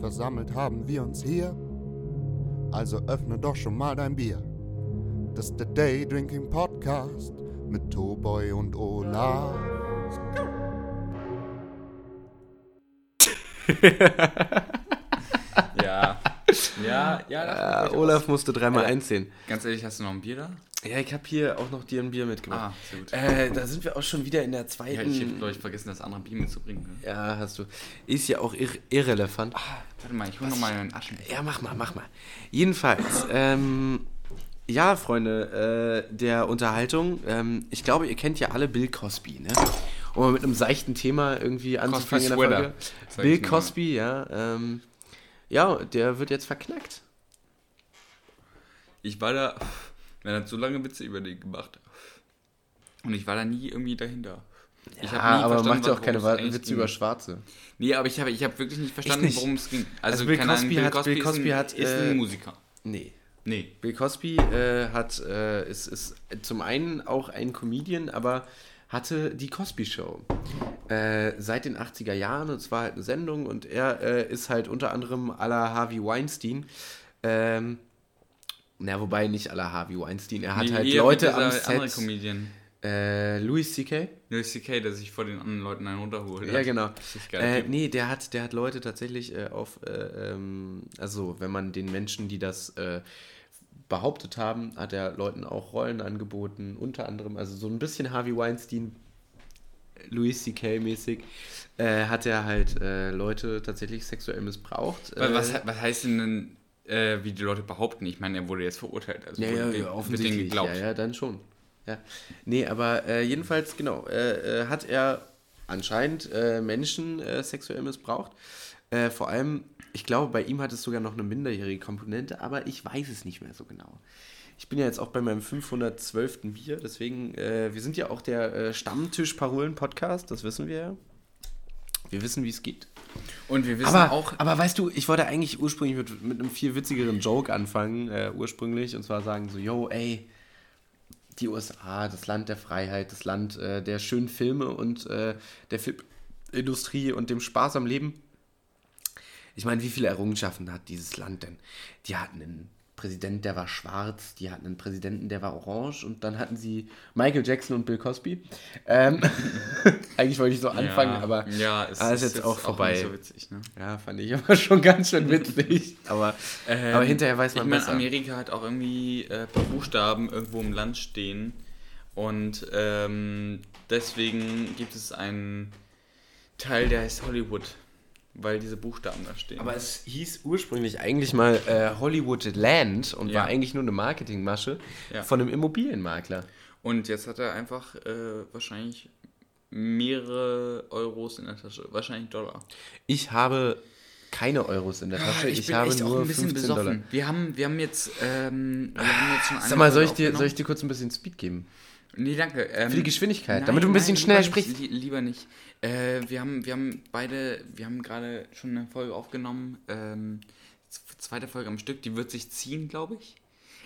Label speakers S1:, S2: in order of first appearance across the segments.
S1: versammelt haben wir uns hier. Also öffne doch schon mal dein Bier. Das ist der Day Drinking Podcast mit Toboy und Olaf.
S2: Ja. Ja, ja.
S3: Äh, Olaf musste dreimal
S2: Äh,
S3: einzählen.
S2: Ganz ehrlich, hast du noch ein Bier da?
S3: Ja, ich habe hier auch noch dir ein Bier mitgebracht.
S2: Ah, sehr gut.
S3: Äh, da sind wir auch schon wieder in der
S2: ja,
S3: zweiten.
S2: ich habe, glaube ich, vergessen, das andere Bier mitzubringen. ne?
S3: Ja, hast du. Ist ja auch irre irrelevant.
S2: Warte mal, ich hole nochmal einen Aschenbecher.
S3: Ja, mach mal, mach mal. Jedenfalls, ähm, ja, Freunde äh, der Unterhaltung. Ähm, ich glaube, ihr kennt ja alle Bill Cosby, ne? Um mit einem seichten Thema irgendwie anzufangen in der Folge. Bill. Cosby, ja. Ähm, ja, der wird jetzt verknackt.
S2: Ich war da, man hat so lange Witze über den gemacht. Und ich war da nie irgendwie dahinter. ich hab
S3: Ja, aber macht ja auch keine Witze
S2: ging.
S3: über Schwarze.
S2: Nee, aber ich habe ich hab wirklich nicht verstanden, worum es ging.
S3: Also Bill
S2: keine Ahnung,
S3: Cosby hat- Bill
S2: ist
S3: Cosby
S2: ein,
S3: hat,
S2: ist
S3: äh,
S2: ein Musiker.
S3: Nee.
S2: Nee.
S3: Bill Cosby äh, hat, äh, ist, ist zum einen auch ein Comedian, aber hatte die Cosby Show äh, seit den 80er Jahren und zwar halt eine Sendung und er äh, ist halt unter anderem à la Harvey Weinstein. Ähm, na, wobei nicht à la Harvey Weinstein. Er hat
S2: Nee,
S3: halt Leute am
S2: andere
S3: Set.
S2: Comedian.
S3: Äh, Louis C.K.
S2: Louis C.K., der sich vor den anderen Leuten einen runterholt.
S3: Ja, genau. Äh, nee, der hat, der hat Leute tatsächlich äh, auf, äh, ähm, also wenn man den Menschen, die das äh, behauptet haben, hat er Leuten auch Rollen angeboten, unter anderem, also so ein bisschen Harvey Weinstein, Louis C.K. mäßig, äh, hat er halt äh, Leute tatsächlich sexuell missbraucht. Äh,
S2: was, was heißt denn, denn, äh, wie die Leute behaupten? Ich meine, er wurde jetzt verurteilt. Also
S3: Ja,
S2: wurde
S3: ja,
S2: den-
S3: ja,
S2: wird
S3: offensichtlich.
S2: geglaubt.
S3: Ja, ja, dann schon. Ja. Nee, aber äh, jedenfalls, genau, äh, hat er anscheinend Menschen sexuell missbraucht. Äh, vor allem, ich glaube, bei ihm hat es sogar noch eine minderjährige Komponente, aber ich weiß es nicht mehr so genau. Ich bin ja jetzt auch bei meinem 512. Bier, deswegen, äh, wir sind ja auch der äh, Stammtisch-Parolen-Podcast, das wissen wir ja. Wir wissen, wie es geht.
S2: Und wir wissen
S3: Aber,
S2: auch,
S3: aber weißt du, ich wollte eigentlich ursprünglich mit, mit einem viel witzigeren Joke anfangen, äh, ursprünglich, und zwar sagen so, yo, ey, die USA, das Land der Freiheit, das Land äh, der schönen Filme und äh, der Filmindustrie und dem Spaß am Leben. Ich meine, wie viele Errungenschaften hat dieses Land denn? Die hatten einen Präsident, der war schwarz, die hatten einen Präsidenten, der war orange und dann hatten sie Michael Jackson und Bill Cosby. Ähm, eigentlich wollte ich so anfangen,
S2: ja,
S3: aber
S2: ja, es
S3: ah, ist jetzt auch vorbei.
S2: nicht so witzig, ne?
S3: ja, fand ich aber schon ganz schön witzig. aber,
S2: Ähm,
S3: aber hinterher weiß man
S2: ich meine,
S3: besser.
S2: Amerika hat auch irgendwie äh, ein paar Buchstaben irgendwo im Land stehen. Und ähm, deswegen gibt es einen Teil, der heißt Hollywood. Weil diese Buchstaben da stehen.
S3: Aber es hieß ursprünglich eigentlich mal äh, Hollywood Land und
S2: Ja.
S3: war eigentlich nur eine Marketingmasche
S2: Ja.
S3: von einem Immobilienmakler.
S2: Und jetzt hat er einfach äh, wahrscheinlich mehrere Euros in der Tasche. Wahrscheinlich Dollar.
S3: Ich habe keine Euros in der Tasche, ich, habe nur 15 Dollar.
S2: Wir haben, wir haben jetzt, ähm, wir haben jetzt schon
S3: Sag mal, soll ich, dir, soll ich dir kurz ein bisschen Speed geben?
S2: Nee, danke. Ähm,
S3: Für die Geschwindigkeit, damit du ein bisschen
S2: lieber
S3: schneller sprichst.
S2: li- Lieber nicht. Äh, wir, haben, wir haben beide, wir haben gerade schon eine Folge aufgenommen. Ähm, zweite Folge am Stück, die wird sich ziehen, glaube ich.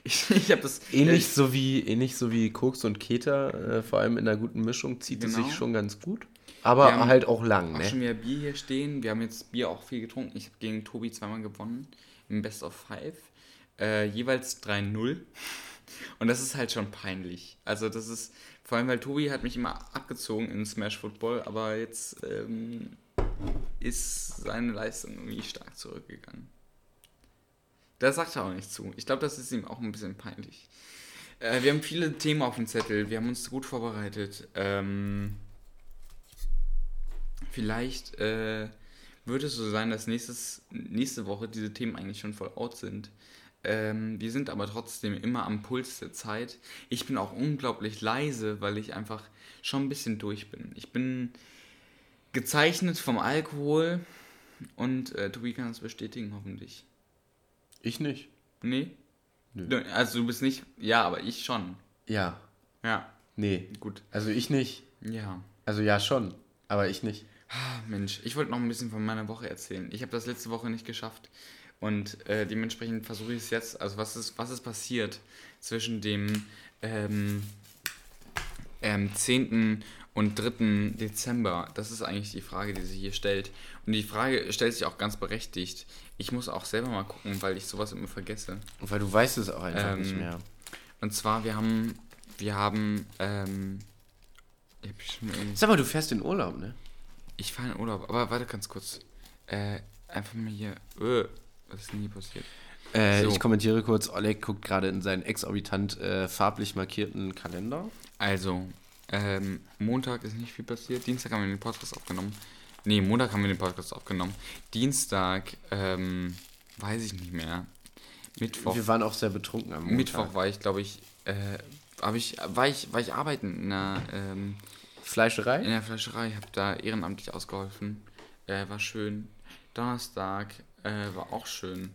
S2: Ich, ich habe das.
S3: Ähnlich so wie, ähnlich so wie Koks und Keter, äh, vor allem in einer guten Mischung, zieht es
S2: Genau.
S3: sich schon ganz gut. Aber
S2: Wir
S3: halt auch lang,
S2: auch
S3: ne?
S2: schon wieder Bier hier stehen. Wir haben jetzt Bier auch viel getrunken. Ich habe gegen Tobi zweimal gewonnen. Im Best of Five. Äh, jeweils 3-0. Und das ist halt schon peinlich. Also das ist, vor allem weil Tobi hat mich immer abgezogen in Smash Football, aber jetzt ähm, ist seine Leistung irgendwie stark zurückgegangen. Da sagt er auch nicht zu. Ich glaube, das ist ihm auch ein bisschen peinlich. Äh, wir haben viele Themen auf dem Zettel. Wir haben uns gut vorbereitet. Ähm, vielleicht äh, wird es so sein, dass nächstes, nächste Woche diese Themen eigentlich schon voll out sind. Ähm, wir sind aber trotzdem immer am Puls der Zeit. Ich bin auch unglaublich leise, weil ich einfach schon ein bisschen durch bin. Ich bin gezeichnet vom Alkohol und äh, Tobi kann das bestätigen, hoffentlich.
S3: Ich nicht.
S2: Nee?
S3: Nö.
S2: Also du bist nicht. Ja, aber ich schon.
S3: Ja.
S2: Ja,
S3: Nee.
S2: gut.
S3: Also ich nicht.
S2: Ja.
S3: Also ja schon, aber ich nicht.
S2: Ah, Mensch, ich wollte noch ein bisschen von meiner Woche erzählen. Ich habe das letzte Woche nicht geschafft. Und äh, dementsprechend versuche ich es jetzt. Also was ist, was ist passiert zwischen dem ähm, ähm, 10. und 3. Dezember? Das ist eigentlich die Frage, die sich hier stellt. Und die Frage stellt sich auch ganz berechtigt. Ich muss auch selber mal gucken, weil ich sowas immer vergesse.
S3: Weil du weißt es auch einfach
S2: Ähm,
S3: nicht mehr.
S2: Und zwar, wir haben, wir haben, ähm, ich, hab
S3: Sag mal, du fährst in Urlaub, ne?
S2: ich fahre in Urlaub, aber warte ganz kurz. Äh, einfach mal hier, äh, was ist hier passiert?
S3: Äh,
S2: So.
S3: Ich kommentiere kurz, Oleg guckt gerade in seinen exorbitant äh, farblich markierten Kalender.
S2: Also, ähm, Montag ist nicht viel passiert. Dienstag haben wir den Podcast aufgenommen. Nee, Montag haben wir den Podcast aufgenommen. Dienstag, ähm, weiß ich nicht mehr. Mittwoch.
S3: Wir waren auch sehr betrunken am Montag.
S2: Mittwoch war ich, glaube ich, äh, ich, war ich, war ich arbeiten in einer, ähm,
S3: Fleischerei?
S2: in der Fleischerei, habe da ehrenamtlich ausgeholfen. Äh, war schön. Donnerstag äh, war auch schön.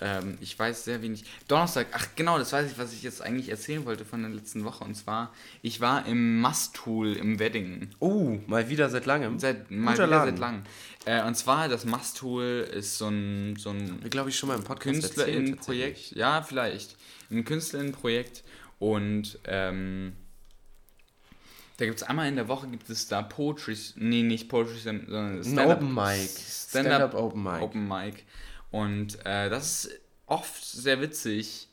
S2: Ähm, ich weiß sehr wenig. Donnerstag, ach genau, das weiß ich, was ich jetzt eigentlich erzählen wollte von der letzten Woche. Und zwar, ich war im Mastool im Wedding.
S3: Oh, mal wieder seit langem.
S2: Seit, mal
S3: Guter
S2: wieder
S3: Laden.
S2: seit langem. Äh, und zwar, das Mastool ist so ein, so ein
S3: glaube ich, schon mal im Podcast
S2: KünstlerInnen-Projekt. Ja, vielleicht. Ein KünstlerInnen-Projekt. Und ähm, da gibt es einmal in der Woche gibt es da Poetry, nee, nicht Poetry, sondern
S3: Ein
S2: Stand-up.
S3: Open Mic.
S2: Stand-up
S3: Stand-up Open Mic.
S2: Open Mic. Und äh, das ist oft sehr witzig.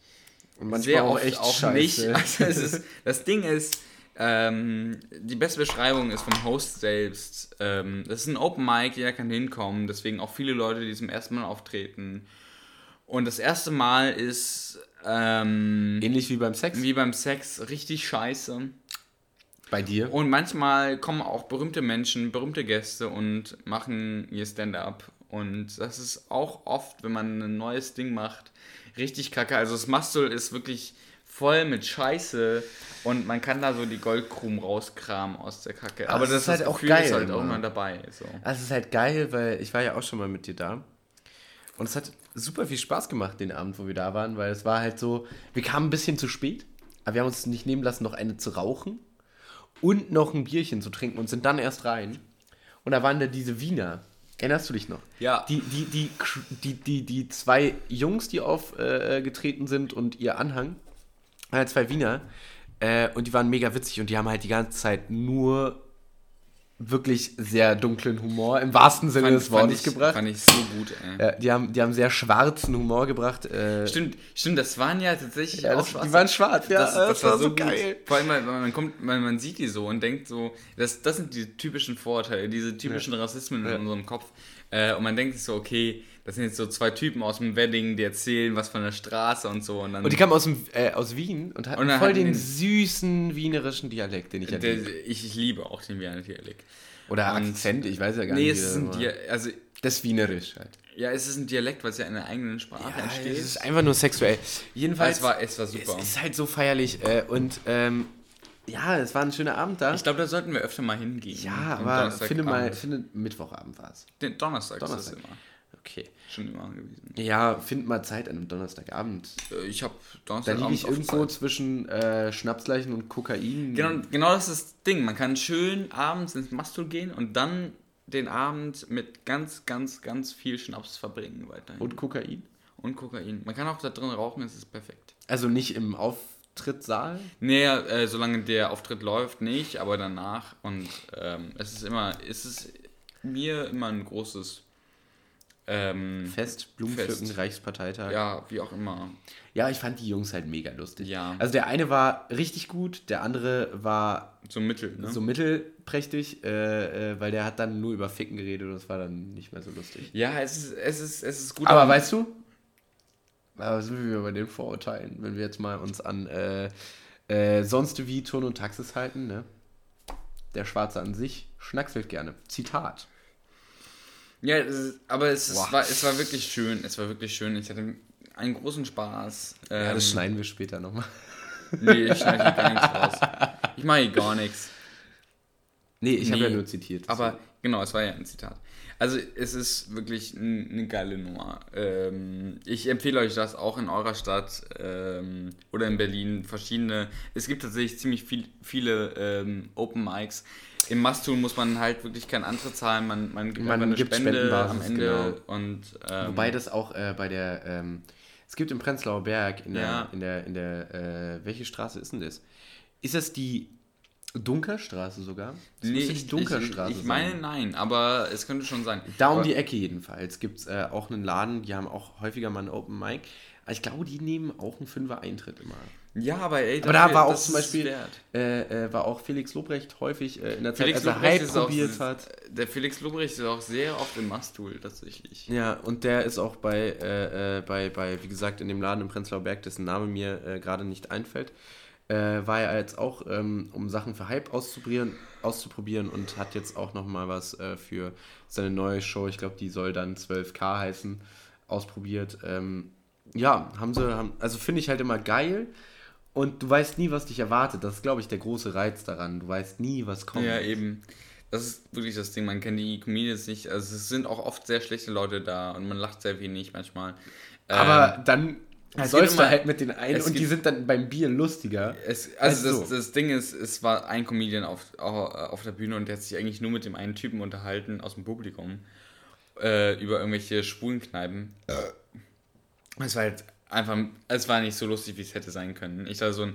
S3: Und manchmal
S2: sehr
S3: auch
S2: oft
S3: echt
S2: auch
S3: scheiße.
S2: nicht. Also ist, das Ding ist, ähm, die beste Beschreibung ist vom Host selbst. Ähm, das ist ein Open Mic, jeder kann hinkommen, deswegen auch viele Leute, die zum ersten Mal auftreten. Und das erste Mal ist ähm,
S3: Ähnlich wie beim Sex.
S2: wie beim Sex richtig scheiße.
S3: Bei dir.
S2: Und manchmal kommen auch berühmte Menschen, berühmte Gäste und machen ihr Stand-up. Und das ist auch oft, wenn man ein neues Ding macht, richtig kacke. Also das Mastul ist wirklich voll mit Scheiße und man kann da so die Goldkrumen rauskramen aus der Kacke.
S3: Aber das ist halt auch
S2: Gefühl
S3: geil
S2: ist halt
S3: immer.
S2: auch mal dabei. So.
S3: Also es ist halt geil, weil ich war ja auch schon mal mit dir da. Und es hat super viel Spaß gemacht, den Abend, wo wir da waren, weil es war halt so, wir kamen ein bisschen zu spät, aber wir haben uns nicht nehmen lassen, noch eine zu rauchen und noch ein Bierchen zu trinken und sind dann erst rein. Und da waren da diese Wiener. Erinnerst du dich noch?
S2: Ja.
S3: Die, die, die, die, die, die zwei Jungs, die aufgetreten sind und ihr Anhang, äh, zwei Wiener, äh, und die waren mega witzig und die haben halt die ganze Zeit nur wirklich sehr dunklen Humor im wahrsten Sinne des Wortes
S2: ich,
S3: gebracht.
S2: Fand ich so gut, ey.
S3: Ja, die, haben, die haben sehr schwarzen Humor gebracht. Äh,
S2: Stimmt, stimmt, das waren ja tatsächlich
S3: Ja,
S2: auch
S3: das,
S2: schwarze
S3: die waren schwarz, ja.
S2: das, das, war, so
S3: gut.
S2: geil. Vor allem, weil man, kommt, man, man sieht die so und denkt so, das, das sind die typischen Vorurteile, diese typischen Rassismen
S3: Ja.
S2: in unserem Kopf. Äh, und man denkt sich so, okay, das sind jetzt so zwei Typen aus dem Wedding, die erzählen was von der Straße und so. Und dann
S3: Und die kamen aus, dem, äh, aus Wien und hatten
S2: Und
S3: voll
S2: hatten
S3: den
S2: den-
S3: süßen wienerischen Dialekt, den ich ja liebe.
S2: ich, ich liebe auch den Wiener Dialekt.
S3: Oder
S2: und-
S3: Akzent, ich weiß ja gar
S2: Nee,
S3: nicht.
S2: es
S3: wie
S2: ist ein. Dialekt, also,
S3: Das Wienerisch halt.
S2: ja, es ist ein Dialekt, was ja in der eigenen Sprache
S3: Ja,
S2: entsteht.
S3: es ist einfach nur sexuell. Jedenfalls,
S2: es, war, es war super.
S3: es ist halt so feierlich äh, und ähm, ja, es war ein schöner Abend da.
S2: ich glaube, da sollten wir öfter mal hingehen.
S3: ja, aber finde mal, finde Mittwochabend war es.
S2: Den Donnerstag,
S3: Donnerstag.
S2: ist das immer.
S3: Okay.
S2: Schon immer gewesen.
S3: Ja, find mal Zeit an einem Donnerstagabend.
S2: Äh, Ich habe
S3: Da
S2: Donnerstagabend
S3: liege ich irgendwo
S2: Zeit.
S3: zwischen äh, Schnapsleichen und Kokain.
S2: Genau, genau das ist das Ding. Man kann schön abends ins Mastul gehen und dann den Abend mit ganz, ganz, ganz viel Schnaps verbringen weiterhin.
S3: Und Kokain?
S2: Und Kokain. Man kann auch da drin rauchen, es ist perfekt.
S3: Also nicht im Auftrittssaal?
S2: Nee, äh, solange der Auftritt läuft, nicht, aber danach. Und ähm, es ist immer, es ist mir immer ein großes, ähm,
S3: Fest, Blumenpflücken. Reichsparteitag. Ja.
S2: ja, wie auch immer.
S3: ich fand die Jungs halt mega lustig.
S2: Ja.
S3: Also der eine war richtig gut, der andere war
S2: So mittel, ne?
S3: so mittelprächtig, äh, äh, weil der hat dann nur über Ficken geredet und das war dann nicht mehr so lustig.
S2: ja, es ist, es ist, es ist gut.
S3: Aber weißt du, da sind wir bei den Vorurteilen, wenn wir jetzt mal uns an äh, äh, sonst wie Turn und Taxis halten, ne? Der Schwarze an sich schnackselt gerne. Zitat.
S2: Ja, ist, aber es,
S3: Boah.
S2: war, es war wirklich schön. Es war wirklich schön. Ich hatte einen großen Spaß.
S3: Ja, das
S2: Ähm,
S3: schneiden wir später nochmal.
S2: Nee, ich schneide hier gar nichts raus. Ich mache hier gar nichts.
S3: Nee, ich habe
S2: Nee,
S3: ja nur zitiert.
S2: Aber genau, es war ja ein Zitat. Also es ist wirklich eine geile Nummer. Ähm, ich empfehle euch das auch in eurer Stadt ähm, oder in Berlin. Verschiedene. Es gibt tatsächlich ziemlich viel, viele ähm, Open Mics. Im Mastul muss man halt wirklich keinen Antritt zahlen. Man, man gibt
S3: Man
S2: eine
S3: gibt
S2: Spende am Ende. Und, ähm,
S3: Wobei das auch äh, bei der, ähm, es gibt im Prenzlauer Berg, in der,
S2: Ja.
S3: in der, in der, äh, welche Straße ist denn das? Ist das die Dunkerstraße sogar. Das
S2: Nee, ich,
S3: Dunkerstraße
S2: ich, ich
S3: sein.
S2: meine nein, aber es könnte schon sein.
S3: Da um
S2: Aber-
S3: die Ecke jedenfalls gibt es äh, auch einen Laden, die haben auch häufiger mal einen Open Mic. Ich glaube, die nehmen auch einen Fünfer Eintritt immer.
S2: Ja, aber ey,
S3: Aber da war auch zum Beispiel, äh, äh, war auch Felix Lobrecht häufig äh, in der Zeit,
S2: Felix
S3: als er
S2: Lobrecht
S3: Hype
S2: ist auch,
S3: probiert hat.
S2: Der Felix Lobrecht ist auch sehr oft im Masttool tatsächlich.
S3: Ja, und der ist auch bei, äh, äh, bei, bei, wie gesagt, in dem Laden im Prenzlauer Berg, dessen Name mir gerade nicht einfällt, war er jetzt auch, ähm, um Sachen für Hype auszuprobieren, auszuprobieren und hat jetzt auch nochmal was für seine neue Show, ich glaube, die soll dann 12K heißen, ausprobiert. Ähm, ja, haben sie, haben, also finde ich halt immer geil und du weißt nie, was dich erwartet. Das ist, glaube ich, der große Reiz daran. Du weißt nie, was kommt.
S2: Ja, eben. Das ist wirklich das Ding, man kennt die Comedians nicht. Also es sind auch oft sehr schlechte Leute da und man lacht sehr wenig manchmal.
S3: Aber
S2: Ähm,
S3: dann
S2: geht
S3: du halt mit den einen und die sind dann beim Bier lustiger.
S2: Es, also
S3: Also
S2: das,
S3: so.
S2: das Ding ist, es war ein Comedian auf, au- auf der Bühne und der hat sich eigentlich nur mit dem einen Typen unterhalten aus dem Publikum äh, über irgendwelche Schwulenkneipen. Es war halt einfach, es war nicht so lustig, wie es hätte sein können. Ich war so ein,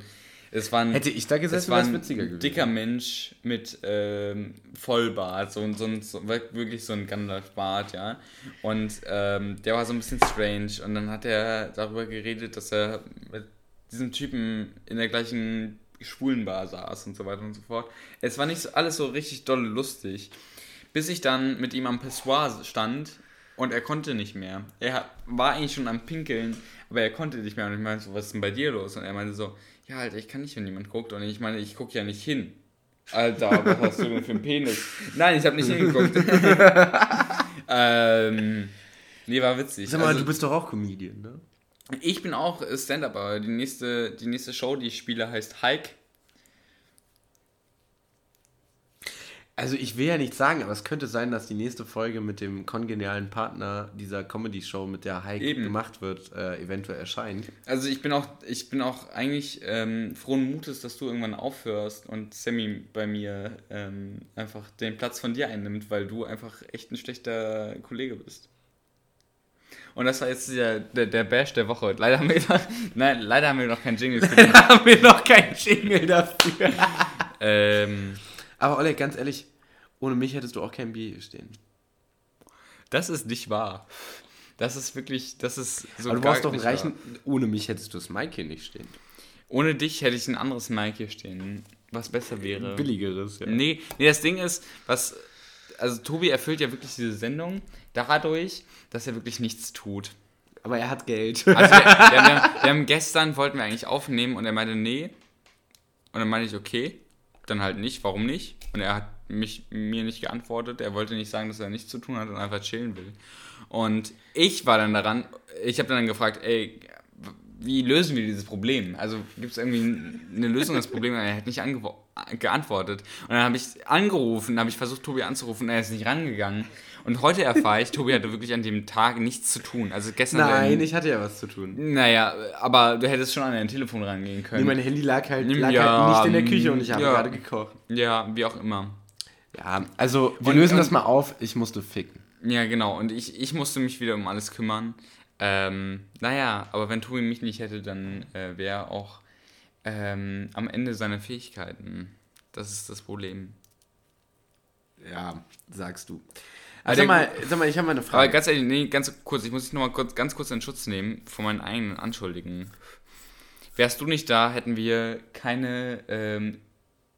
S2: es war ein,
S3: Hätte ich da
S2: es
S3: gesessen,
S2: war
S3: wäre es
S2: ein
S3: witziger gewesen.
S2: dicker Mensch mit ähm, Vollbart, so, ein- so, so wirklich so ein Gandalf-Bart, ja. Und ähm, der war so ein bisschen strange und dann hat er darüber geredet, dass er mit diesem Typen in der gleichen Schwulenbar saß und so weiter und so fort. Es war nicht so, alles so richtig doll lustig, bis ich dann mit ihm am Pessoir stand und er konnte nicht mehr. Er war eigentlich schon am Pinkeln, aber er konnte nicht mehr. Und ich meinte so, was ist denn bei dir los? Und er meinte so, ja, Alter, ich kann nicht, wenn niemand guckt. Und ich meine, ich gucke ja nicht hin. Alter, was hast du denn für einen Penis? Nein, ich habe nicht hingeguckt. ähm, nee, war witzig.
S3: Sag mal,
S2: Also,
S3: du bist doch auch Comedian, ne?
S2: ich bin auch Stand-Up, aber die nächste, die nächste Show, die ich spiele, heißt Hike.
S3: Also ich will ja nicht sagen, aber es könnte sein, dass die nächste Folge mit dem kongenialen Partner dieser Comedy-Show, mit der Heike
S2: Eben.
S3: gemacht wird, äh, eventuell erscheint.
S2: Also ich bin auch, ich bin auch eigentlich ähm, frohen Mutes, dass du irgendwann aufhörst und Sammy bei mir ähm, einfach den Platz von dir einnimmt, weil du einfach echt ein schlechter Kollege bist. Und das war jetzt der, der, der Bash der Woche. Leider haben wir noch, nein, leider haben wir noch keinen Jingle für den.
S3: haben wir noch keinen Jingle dafür.
S2: ähm,
S3: Aber Oleg, ganz ehrlich, ohne mich hättest du auch kein Bier hier stehen.
S2: das ist nicht wahr. Das ist wirklich, das ist so
S3: Aber du brauchst doch einen
S2: nicht
S3: reichen...
S2: wahr.
S3: Ohne mich hättest du das Mike hier nicht stehen.
S2: Ohne dich hätte ich ein anderes Mic hier stehen, was besser wäre.
S3: Billigeres, ja.
S2: Nee, nee, das Ding ist, was. Also, Tobi erfüllt ja wirklich diese Sendung dadurch, dass er wirklich nichts tut.
S3: Aber er hat Geld.
S2: Also, wir, wir, haben, wir haben gestern, wollten wir eigentlich aufnehmen und er meinte, nee. Und dann meinte ich, okay, dann halt nicht, warum nicht? Und er hat mich, mir nicht geantwortet. Er wollte nicht sagen, dass er nichts zu tun hat und einfach chillen will. Und ich war dann daran, ich habe dann gefragt, ey, wie lösen wir dieses Problem? Also gibt es irgendwie eine Lösung des Problems? Er hat nicht geantwortet. Und dann habe ich angerufen, habe ich versucht, Tobi anzurufen, er ist nicht rangegangen. Und heute erfahre ich, Tobi hatte wirklich an dem Tag nichts zu tun. Also gestern.
S3: Nein, ich hatte ja was zu tun.
S2: Naja, aber du hättest schon an dein Telefon rangehen
S3: Nee,
S2: können.
S3: mein Handy lag halt, lag
S2: Ja,
S3: halt nicht in der Küche und ich habe
S2: ja.
S3: gerade gekocht.
S2: ja, wie auch immer.
S3: Ja, also wir
S2: Und-
S3: lösen
S2: und-
S3: das mal auf. Ich musste ficken.
S2: Ja, genau. Und ich, ich musste mich wieder um alles kümmern. Ähm, naja, aber wenn Tobi mich nicht hätte, dann äh, wäre er auch ähm, am Ende seiner Fähigkeiten. Das ist das Problem.
S3: Ja, sagst du.
S2: Also
S3: sag, mal, sag mal, ich habe mal eine
S2: Aber
S3: Frage.
S2: ganz ehrlich, nee, ganz kurz, ich muss dich nochmal kurz, ganz kurz in Schutz nehmen von meinen eigenen Anschuldigen. Wärst du nicht da, hätten wir keine, ähm,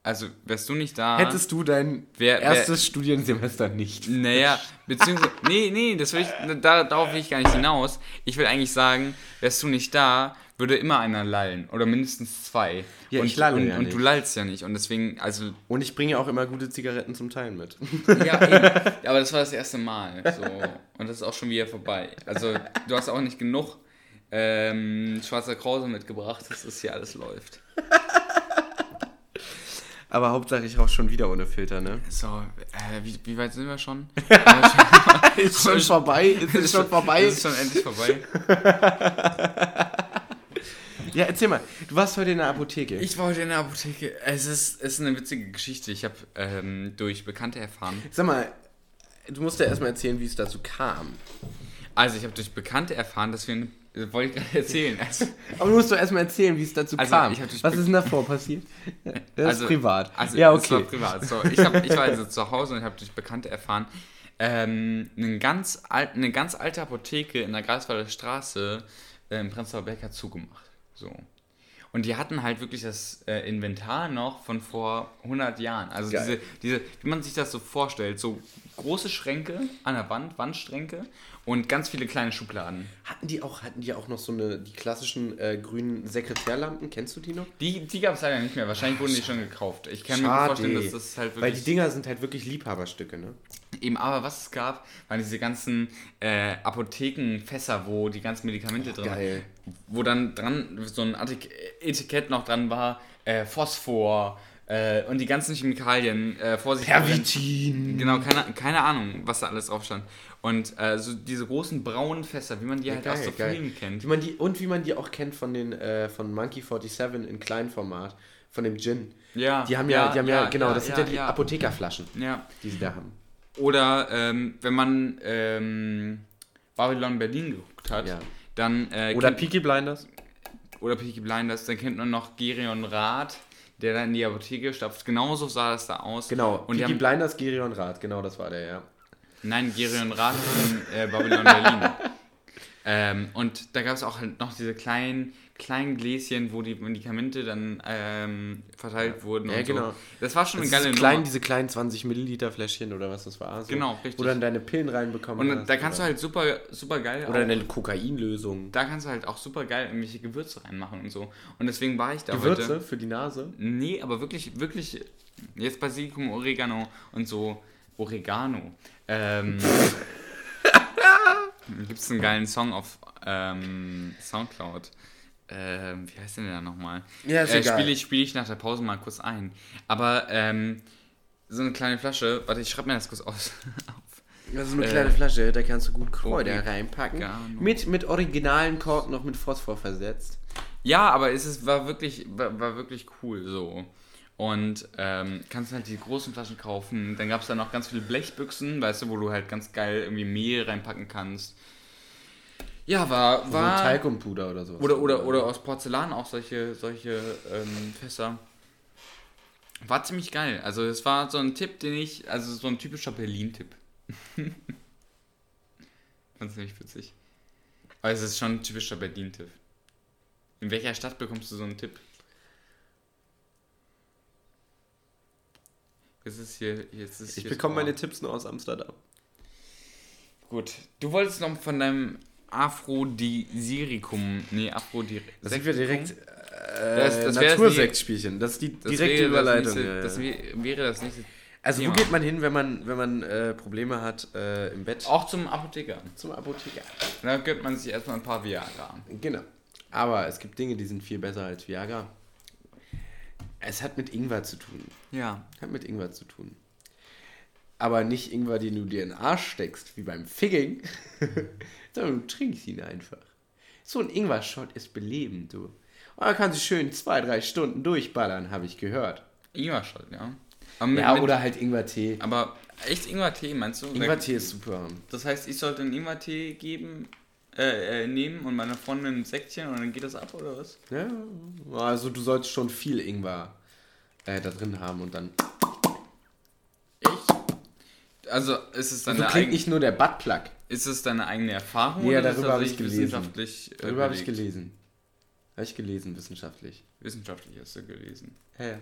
S2: also wärst du nicht da.
S3: Hättest du dein
S2: Wer-
S3: erstes Studiensemester nicht?
S2: Naja, beziehungsweise, nee, nee, das will ich, da, darauf will ich gar nicht hinaus. Ich will eigentlich sagen, wärst du nicht da, würde immer einer lallen. Oder mindestens zwei.
S3: Ja,
S2: und,
S3: ich lalle
S2: und,
S3: ja
S2: Und
S3: nicht.
S2: du lallst ja nicht. Und deswegen, also,
S3: Und ich bringe auch immer gute Zigaretten zum Teilen mit.
S2: ja, eben. Aber das war das erste Mal. So. Und das ist auch schon wieder vorbei. Also, du hast auch nicht genug ähm, schwarzer Krause mitgebracht, dass das hier alles läuft.
S3: Aber Hauptsache, ich rauche schon wieder ohne Filter, ne?
S2: So, äh, wie, wie weit sind wir schon?
S3: Ist schon vorbei? Ist es schon vorbei?
S2: Ist es schon endlich vorbei?
S3: Ja, erzähl mal. Du warst heute in der Apotheke.
S2: Ich war heute in der Apotheke. Es ist, es ist eine witzige Geschichte. Ich habe ähm, durch Bekannte erfahren.
S3: Sag mal, du musst ja erstmal erzählen, wie es dazu kam.
S2: Also ich habe durch Bekannte erfahren, dass wir eine Das wollte ich gerade erzählen. Also,
S3: Aber du musst doch erstmal erzählen, wie es dazu
S2: Also,
S3: kam.
S2: ich
S3: Was ist denn davor passiert? Das
S2: Also-
S3: ist privat.
S2: Also,
S3: ja,
S2: das war
S3: okay.
S2: privat. So, ich, hab, ich war also zu Hause und habe durch Bekannte erfahren, ähm, eine, ganz alt, eine ganz alte Apotheke in der Greifswalder Straße äh, im Prenzlauer Berg hat zugemacht. So. Und die hatten halt wirklich das äh, Inventar noch von vor 100 Jahren. Also diese,
S3: Geil.
S2: diese, wie man sich das so vorstellt, so große Schränke an der Wand, Wandschränke und ganz viele kleine Schubladen.
S3: Hatten die auch, hatten die auch noch so eine, die klassischen äh, grünen Sekretärlampen? Kennst du die noch?
S2: Die, die gab es leider nicht mehr. Wahrscheinlich wurden die schon gekauft. Ich kann mir
S3: Schade.
S2: vorstellen, dass das halt wirklich...
S3: Weil die Dinger sind halt wirklich Liebhaberstücke, ne?
S2: Eben, aber was es gab, waren diese ganzen äh, Apothekenfässer, wo die ganzen Medikamente drin
S3: geil.
S2: waren. Wo dann dran so ein Etik Etikett noch dran war, äh, Phosphor äh, und die ganzen Chemikalien, äh, Vorsicht.
S3: Pervitin.
S2: Genau, keine, keine Ahnung, was da alles drauf stand. Und äh, so diese großen braunen Fässer, wie man die halt aus so Filmen kennt.
S3: Wie man die, und wie man die auch kennt von den äh, von Monkey 47 in Kleinformat, von dem Gin.
S2: Ja,
S3: Die haben ja, die haben ja,
S2: ja,
S3: genau,
S2: ja,
S3: das sind
S2: ja,
S3: ja die
S2: ja.
S3: Apothekerflaschen,
S2: Ja.
S3: die sie da haben.
S2: Oder ähm, wenn man ähm, Babylon Berlin geguckt hat,
S3: Ja.
S2: dann äh,
S3: Oder Peaky Blinders.
S2: oder Peaky Blinders, dann kennt man noch Gerion Rath, der da in die Apotheke stapft. Genauso sah das da aus.
S3: Genau,
S2: Und
S3: Peaky
S2: haben,
S3: Blinders, Gerion Rath, genau das war der, ja.
S2: nein, Gerion Rath in äh, Babylon Berlin. ähm, und da gab es auch halt noch diese kleinen, kleinen Gläschen, wo die Medikamente dann ähm, verteilt wurden.
S3: Ja, genau.
S2: So. Das war schon
S3: Das
S2: eine geile
S3: klein,
S2: Nummer.
S3: diese kleinen 20 Milliliter Fläschchen oder was das war. So,
S2: Genau, richtig.
S3: Wo du dann deine Pillen reinbekommen
S2: Und
S3: hast.
S2: da kannst du
S3: oder,
S2: halt super, super geil
S3: Oder
S2: auch-
S3: eine Kokainlösung.
S2: da kannst du halt auch super geil irgendwelche Gewürze reinmachen und so. Und deswegen war ich da
S3: Gewürze
S2: heute.
S3: für die Nase.
S2: Nee, aber wirklich, wirklich, jetzt Basilikum, Oregano und so. Oregano. Ähm, Gibt es einen geilen Song auf ähm, Soundcloud. Ähm, wie heißt denn der nochmal?
S3: Ja, ist
S2: äh,
S3: egal.
S2: Spiele ich, spiel ich nach der Pause mal kurz ein. Aber ähm, so eine kleine Flasche, warte, ich schreibe mir das kurz aus. auf.
S3: Das ist eine
S2: Äh,
S3: kleine Flasche, da kannst du gut Kräuter
S2: Oregano.
S3: reinpacken. Mit, mit originalen Korken noch mit Phosphor versetzt.
S2: Ja, aber es ist, war, wirklich, war, war wirklich cool so. Und ähm, kannst halt die großen Flaschen kaufen. Dann gab es da noch ganz viele Blechbüchsen, weißt du, wo du halt ganz geil irgendwie Mehl reinpacken kannst. Ja, war.
S3: So ein
S2: war
S3: Talkumpuder oder so.
S2: oder, oder, oder aus Porzellan auch solche, solche ähm, Fässer. War ziemlich geil. Also es war so ein Tipp, den ich, also so ein typischer Berlin-Tipp. Fand ziemlich witzig. Aber es ist schon ein typischer Berlin-Tipp. In welcher Stadt bekommst du so einen Tipp? Jetzt ist hier, jetzt ist
S3: Ich bekomme meine. Tipps nur aus Amsterdam.
S2: Gut. Du wolltest noch von deinem Aphrodisiricum, nee, Aphrodisiricum.
S3: Das sind wir direkt. Äh,
S2: Das- das
S3: Natursektspielchen. Das ist die
S2: Das
S3: direkte
S2: wäre
S3: Überleitung.
S2: Das, nächste, das wär- wäre das nächste.
S3: also, wo
S2: Thema.
S3: geht man hin, wenn man, wenn man äh, Probleme hat äh, im Bett?
S2: Auch zum Apotheker.
S3: Zum Apotheker.
S2: Da gönnt man sich erstmal ein paar Viagra.
S3: Genau. Aber es gibt Dinge, die sind viel besser als Viagra. Es hat mit Ingwer zu tun.
S2: Ja.
S3: Hat mit Ingwer zu tun. Aber nicht Ingwer, den du dir in den Arsch steckst, wie beim Figging, sondern du trinkst ihn einfach. So ein Ingwer-Shot ist belebend, du. Und da kannst du schön zwei, drei Stunden durchballern, habe ich gehört.
S2: Ingwer-Shot, ja. Aber, mit,
S3: Ja, oder halt Ingwer-Tee.
S2: aber echt Ingwer-Tee, meinst du?
S3: Ingwer-Tee ist super.
S2: Das heißt, ich sollte einen Ingwer-Tee geben, äh, äh, nehmen und meiner Freundin ein Säckchen und dann geht das ab, oder was?
S3: Ja, also du sollst schon viel Ingwer äh, da drin haben und dann.
S2: Echt? Also, ist es
S3: So
S2: deine,
S3: klingt
S2: eigen,
S3: nicht nur der Buttplug.
S2: ist es deine eigene Erfahrung?
S3: Ja,
S2: oder ist
S3: darüber habe ich gelesen.
S2: Wissenschaftlich, äh,
S3: Darüber habe ich gelesen. Habe ich gelesen, wissenschaftlich.
S2: Wissenschaftlich hast du gelesen.
S3: Ja, ja.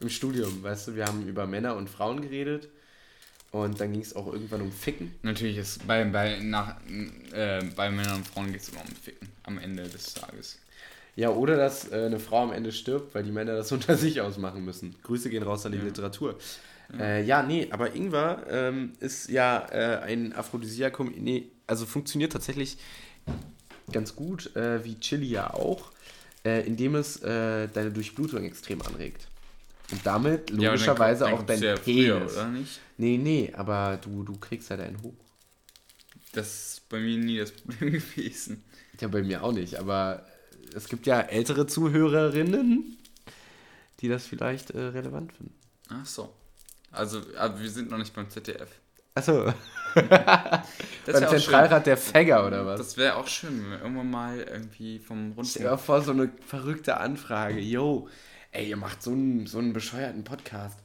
S3: Im Studium, weißt du, wir haben über Männer und Frauen geredet und dann ging es auch irgendwann um Ficken.
S2: Natürlich ist bei, bei, nach, äh, bei Männern und Frauen geht es immer um Ficken am Ende des Tages.
S3: Ja, oder dass äh, eine Frau am Ende stirbt, weil die Männer das unter sich ausmachen müssen. Grüße gehen raus an die
S2: Ja.
S3: Literatur. Ja. Äh, ja, nee, aber Ingwer ähm, ist ja äh, ein Aphrodisiakum, nee, also funktioniert tatsächlich ganz gut, äh, wie Chili ja auch, äh, indem es äh, deine Durchblutung extrem anregt. Und damit
S2: Ja, aber dann
S3: logischerweise
S2: kommt- dann
S3: auch dein
S2: ja früher,
S3: Penis.
S2: oder nicht?
S3: Nee, nee, aber du, du kriegst ja deinen hoch.
S2: Das ist bei mir nie das Problem gewesen.
S3: Ja, bei mir auch nicht, aber es gibt ja ältere Zuhörerinnen, die das vielleicht äh, relevant finden.
S2: Ach so. Also, aber wir sind noch nicht beim ZDF.
S3: Achso.
S2: Das
S3: Beim
S2: schön.
S3: Zentralrat der Fagger oder was?
S2: Das wäre auch schön, wenn wir irgendwann mal irgendwie vom
S3: Stell dir
S2: Rundfunk.
S3: vor, so eine verrückte Anfrage. Yo, ey, ihr macht so einen, so einen bescheuerten Podcast.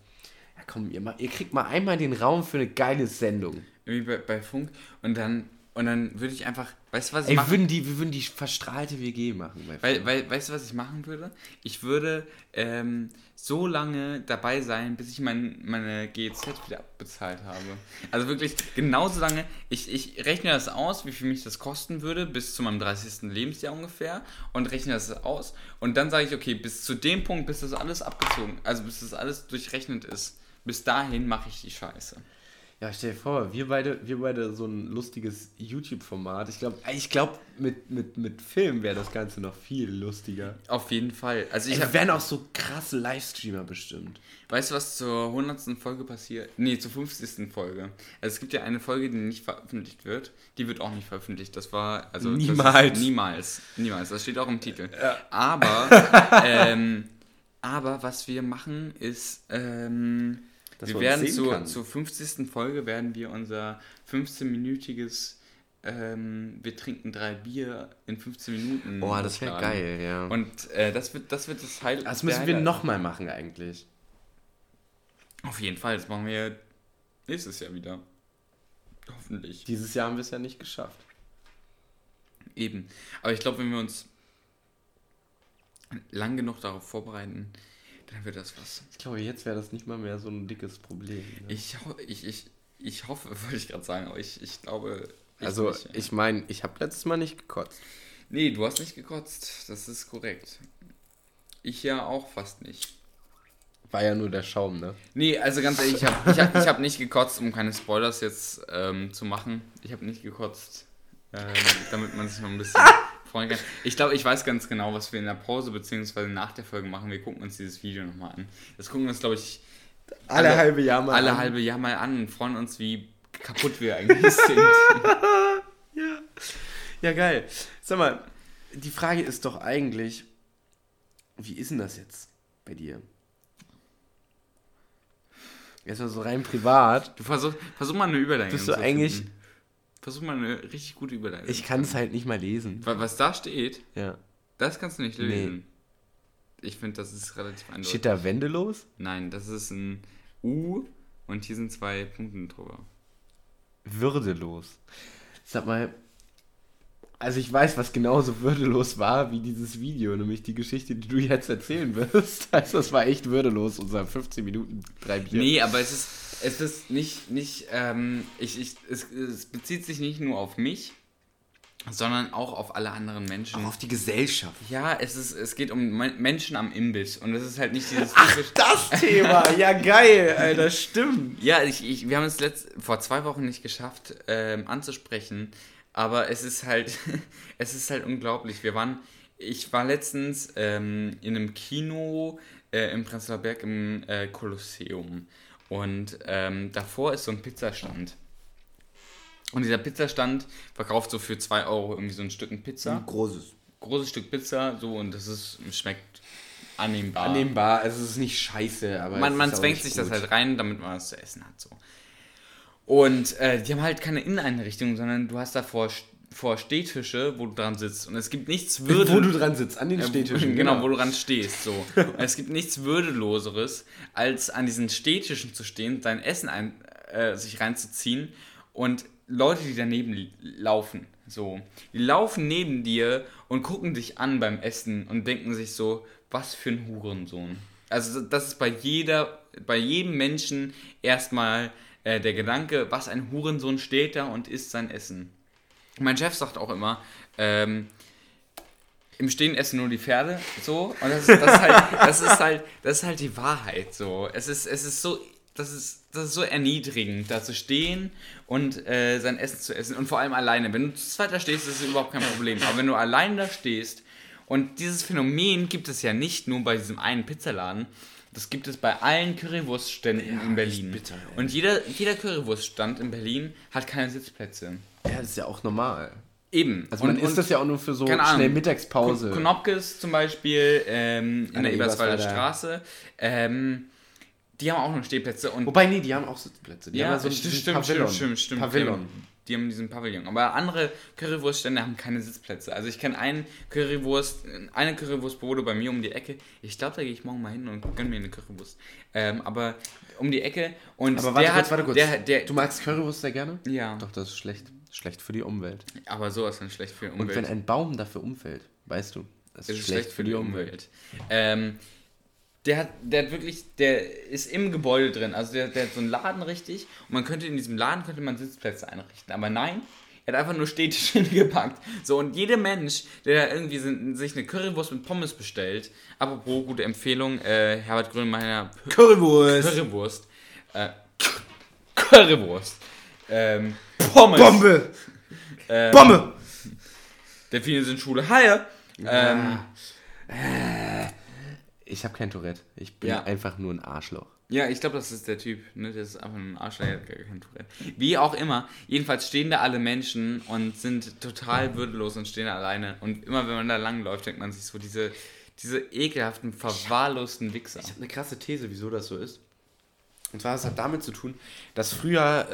S3: Ja komm, ihr, ihr kriegt mal einmal den Raum für eine geile Sendung.
S2: Irgendwie bei, bei Funk. Und dann, und dann würde ich einfach. Weißt du, was ich
S3: Ey, wir
S2: mache?
S3: würden die, wir würden die verstrahlte WG machen.
S2: Weil, weil, weißt du, was ich machen würde? Ich würde ähm, so lange dabei sein, bis ich mein, meine GEZ wieder abbezahlt habe. Also wirklich genauso lange. Ich, ich rechne das aus, wie viel mich das kosten würde, bis zu meinem 30. Lebensjahr ungefähr. Und rechne das aus. Und dann sage ich, okay, bis zu dem Punkt, bis das alles abgezogen, also bis das alles durchrechnet ist, bis dahin mache ich die Scheiße.
S3: Ja, stell dir vor, wir beide, wir beide so ein lustiges YouTube-Format. Ich glaube, ich glaub, mit, mit, mit Film wäre das Ganze noch viel lustiger.
S2: Auf jeden Fall. Also ich
S3: Ey, wir wären auch so krasse Livestreamer bestimmt.
S2: Weißt du, was zur 100. Folge passiert? Nee, zur 50. Folge. Also es gibt ja eine Folge, die nicht veröffentlicht wird. Die wird auch nicht veröffentlicht. Das war, also.
S3: Niemals.
S2: niemals. Niemals. Das steht auch im Titel. Aber, ähm, aber was wir machen ist, ähm, wir werden zur, zur 50. Folge werden wir unser 15-minütiges ähm, wir trinken drei Bier in 15 Minuten.
S3: Oh, das wäre geil, ja.
S2: Und äh, das wird das wird das Highlight.
S3: das müssen wir nochmal machen eigentlich.
S2: Auf jeden Fall, das machen wir nächstes Jahr wieder. Hoffentlich.
S3: Dieses Jahr haben wir es ja nicht geschafft.
S2: Eben. Aber ich glaube, wenn wir uns lang genug darauf vorbereiten, dann wird das was.
S3: Ich glaube, jetzt wäre das nicht mal mehr so ein dickes Problem. Ne?
S2: Ich, ich, ich, ich hoffe, wollte ich gerade sagen, aber ich, ich glaube. echt
S3: also,
S2: nicht, ja.
S3: ich meine, ich habe letztes Mal nicht gekotzt.
S2: Nee, du hast nicht gekotzt. Das ist korrekt. Ich ja auch fast nicht.
S3: War ja nur der Schaum, ne?
S2: Nee, also ganz ehrlich, ich habe ich hab, ich hab nicht gekotzt, um keine Spoilers jetzt ähm, zu machen. Ich habe nicht gekotzt, ähm, damit man sich noch ein bisschen kann. Ich glaube, ich weiß ganz genau, was wir in der Pause bzw. nach der Folge machen. Wir gucken uns dieses Video nochmal an. Das gucken wir uns, glaube ich,
S3: Alle,
S2: Alle-
S3: halbe Jahr mal.
S2: alle
S3: an.
S2: halbe Jahr mal an und freuen uns, wie kaputt wir eigentlich sind.
S3: Ja, geil. Sag mal, die Frage ist doch eigentlich, wie ist denn das jetzt bei dir? Erstmal so rein privat.
S2: Du versuch, versuch mal eine Überleitung
S3: Bist du eigentlich-
S2: finden. Versuch mal eine richtig gute Überleitung.
S3: Ich kann es halt nicht mal lesen.
S2: Wa- Was da steht,
S3: Ja.
S2: das kannst du nicht
S3: Nee.
S2: lesen. Ich finde, das ist relativ eindeutig.
S3: Steht da Wände los?
S2: Nein, das ist ein U und hier sind zwei Punkte drüber.
S3: Würdelos. Sag mal, also ich weiß, was genauso würdelos war wie dieses Video, nämlich die Geschichte, die du jetzt erzählen wirst. Also das war echt würdelos, unser 15 Minuten drei Bier.
S2: Nee, aber es ist, es ist nicht, nicht ähm, ich, ich, es, es bezieht sich nicht nur auf mich, sondern auch auf alle anderen Menschen.
S3: Auch auf die Gesellschaft.
S2: ja, es, ist, es geht um Men- Menschen am Imbiss und es ist halt nicht dieses typisch-
S3: Das Thema, ja geil, Alter, stimmt.
S2: Ja, ich, ich, wir haben es letzt, vor zwei Wochen nicht geschafft ähm, anzusprechen, aber es ist halt, es ist halt unglaublich. Wir waren, ich war letztens ähm, in einem Kino äh, im Prenzlauer Berg im äh, Kolosseum und ähm, davor ist so ein Pizzastand. Und dieser Pizzastand verkauft so für 2 Euro irgendwie so ein Stück Pizza.
S3: Großes.
S2: Großes Stück Pizza, so und das ist, schmeckt annehmbar.
S3: Annehmbar, also es ist nicht scheiße, aber.
S2: man man zwängt sich das
S3: gut.
S2: halt rein, damit man was zu essen hat. So. Und äh, die haben halt keine Inneneinrichtung, sondern du hast da vor, Stehtische, wo du dran sitzt. Und es gibt nichts Würde.
S3: Wo du dran sitzt, an den
S2: Ja,
S3: Städtischen.
S2: Genau, wo du dran stehst. So. Und es gibt nichts Würdeloseres, als an diesen Stehtischen zu stehen, dein Essen ein, äh, sich reinzuziehen und Leute, die daneben laufen. So. Die laufen neben dir und gucken dich an beim Essen und denken sich so, was für ein Hurensohn. Also das ist bei jeder, bei jedem Menschen erstmal äh, der Gedanke, was ein Hurensohn steht da und isst sein Essen. Mein Chef sagt auch immer, ähm, im Stehen essen nur die Pferde, so. Und das ist, das ist halt, das ist halt, das ist halt die Wahrheit, so. Es ist, es ist so, das ist, das ist so erniedrigend, da zu stehen und äh, sein Essen zu essen und vor allem alleine. Wenn du zu zweit da stehst, ist es überhaupt kein Problem. Aber wenn du allein da stehst und dieses Phänomen gibt es ja nicht nur bei diesem einen Pizzaladen, das gibt es bei allen Currywurstständen
S3: Ja,
S2: in Berlin.
S3: bitter,
S2: und jeder, jeder Currywurststand in Berlin hat keine Sitzplätze.
S3: Ja, das ist ja auch normal.
S2: Eben.
S3: Also man
S2: Und-
S3: isst
S2: und-
S3: das ja auch nur für so
S2: keine Ahnung.
S3: schnell Mittagspause.
S2: Knopkes zum Beispiel ähm, in der
S3: der
S2: Eberswalder. Straße. Ähm, Die haben auch noch Stehplätze und
S3: Wobei, nee, die haben auch Sitzplätze. Die
S2: ja,
S3: haben so
S2: stimmt,
S3: Pavillon.
S2: stimmt, stimmt, stimmt.
S3: Pavillon.
S2: Die haben, die diesen Pavillon. Aber andere Currywurststände haben keine Sitzplätze. Also ich kenne einen Currywurst, eine Currywurstbude bei mir um die Ecke. Ich glaube, da gehe ich morgen mal hin und gönne mir eine Currywurst. Ähm, aber um die Ecke und
S3: Aber warte
S2: der
S3: kurz,
S2: hat,
S3: warte kurz.
S2: Der, der,
S3: du magst Currywurst sehr gerne?
S2: ja,
S3: Doch, das ist schlecht. Schlecht für die Umwelt.
S2: aber sowas dann schlecht für die Umwelt.
S3: Und wenn ein Baum dafür umfällt, weißt du, das
S2: Das ist schlecht für die Umwelt. Ähm, der hat, der hat wirklich, der ist im Gebäude drin. Also der, der hat so einen Laden richtig und man könnte in diesem Laden könnte man Sitzplätze einrichten. Aber nein, er hat einfach nur Städtische hingepackt. So, und jeder Mensch, der da irgendwie sich eine Currywurst mit Pommes bestellt, apropos gute Empfehlung, äh, Herbert Grönemeyer
S3: Currywurst!
S2: Currywurst. Äh, Currywurst. Ähm, Pommes.
S3: Bombe!
S2: Ähm,
S3: Bombe!
S2: Delfine sind schwule Haie. Ähm,
S3: Ich habe kein Tourette. Ich bin
S2: Ja.
S3: einfach nur ein Arschloch.
S2: Ja, ich glaube, das ist der Typ. Ne? Das ist einfach ein Arsch, der hat gar kein Tourette. Wie auch immer. Jedenfalls stehen da alle Menschen und sind total würdelos und stehen alleine. Und immer wenn man da langläuft, denkt man sich so, diese, diese ekelhaften, verwahrlosten Wichser.
S3: Ich habe eine krasse These, wieso das so ist. Und zwar, es hat damit zu tun, dass früher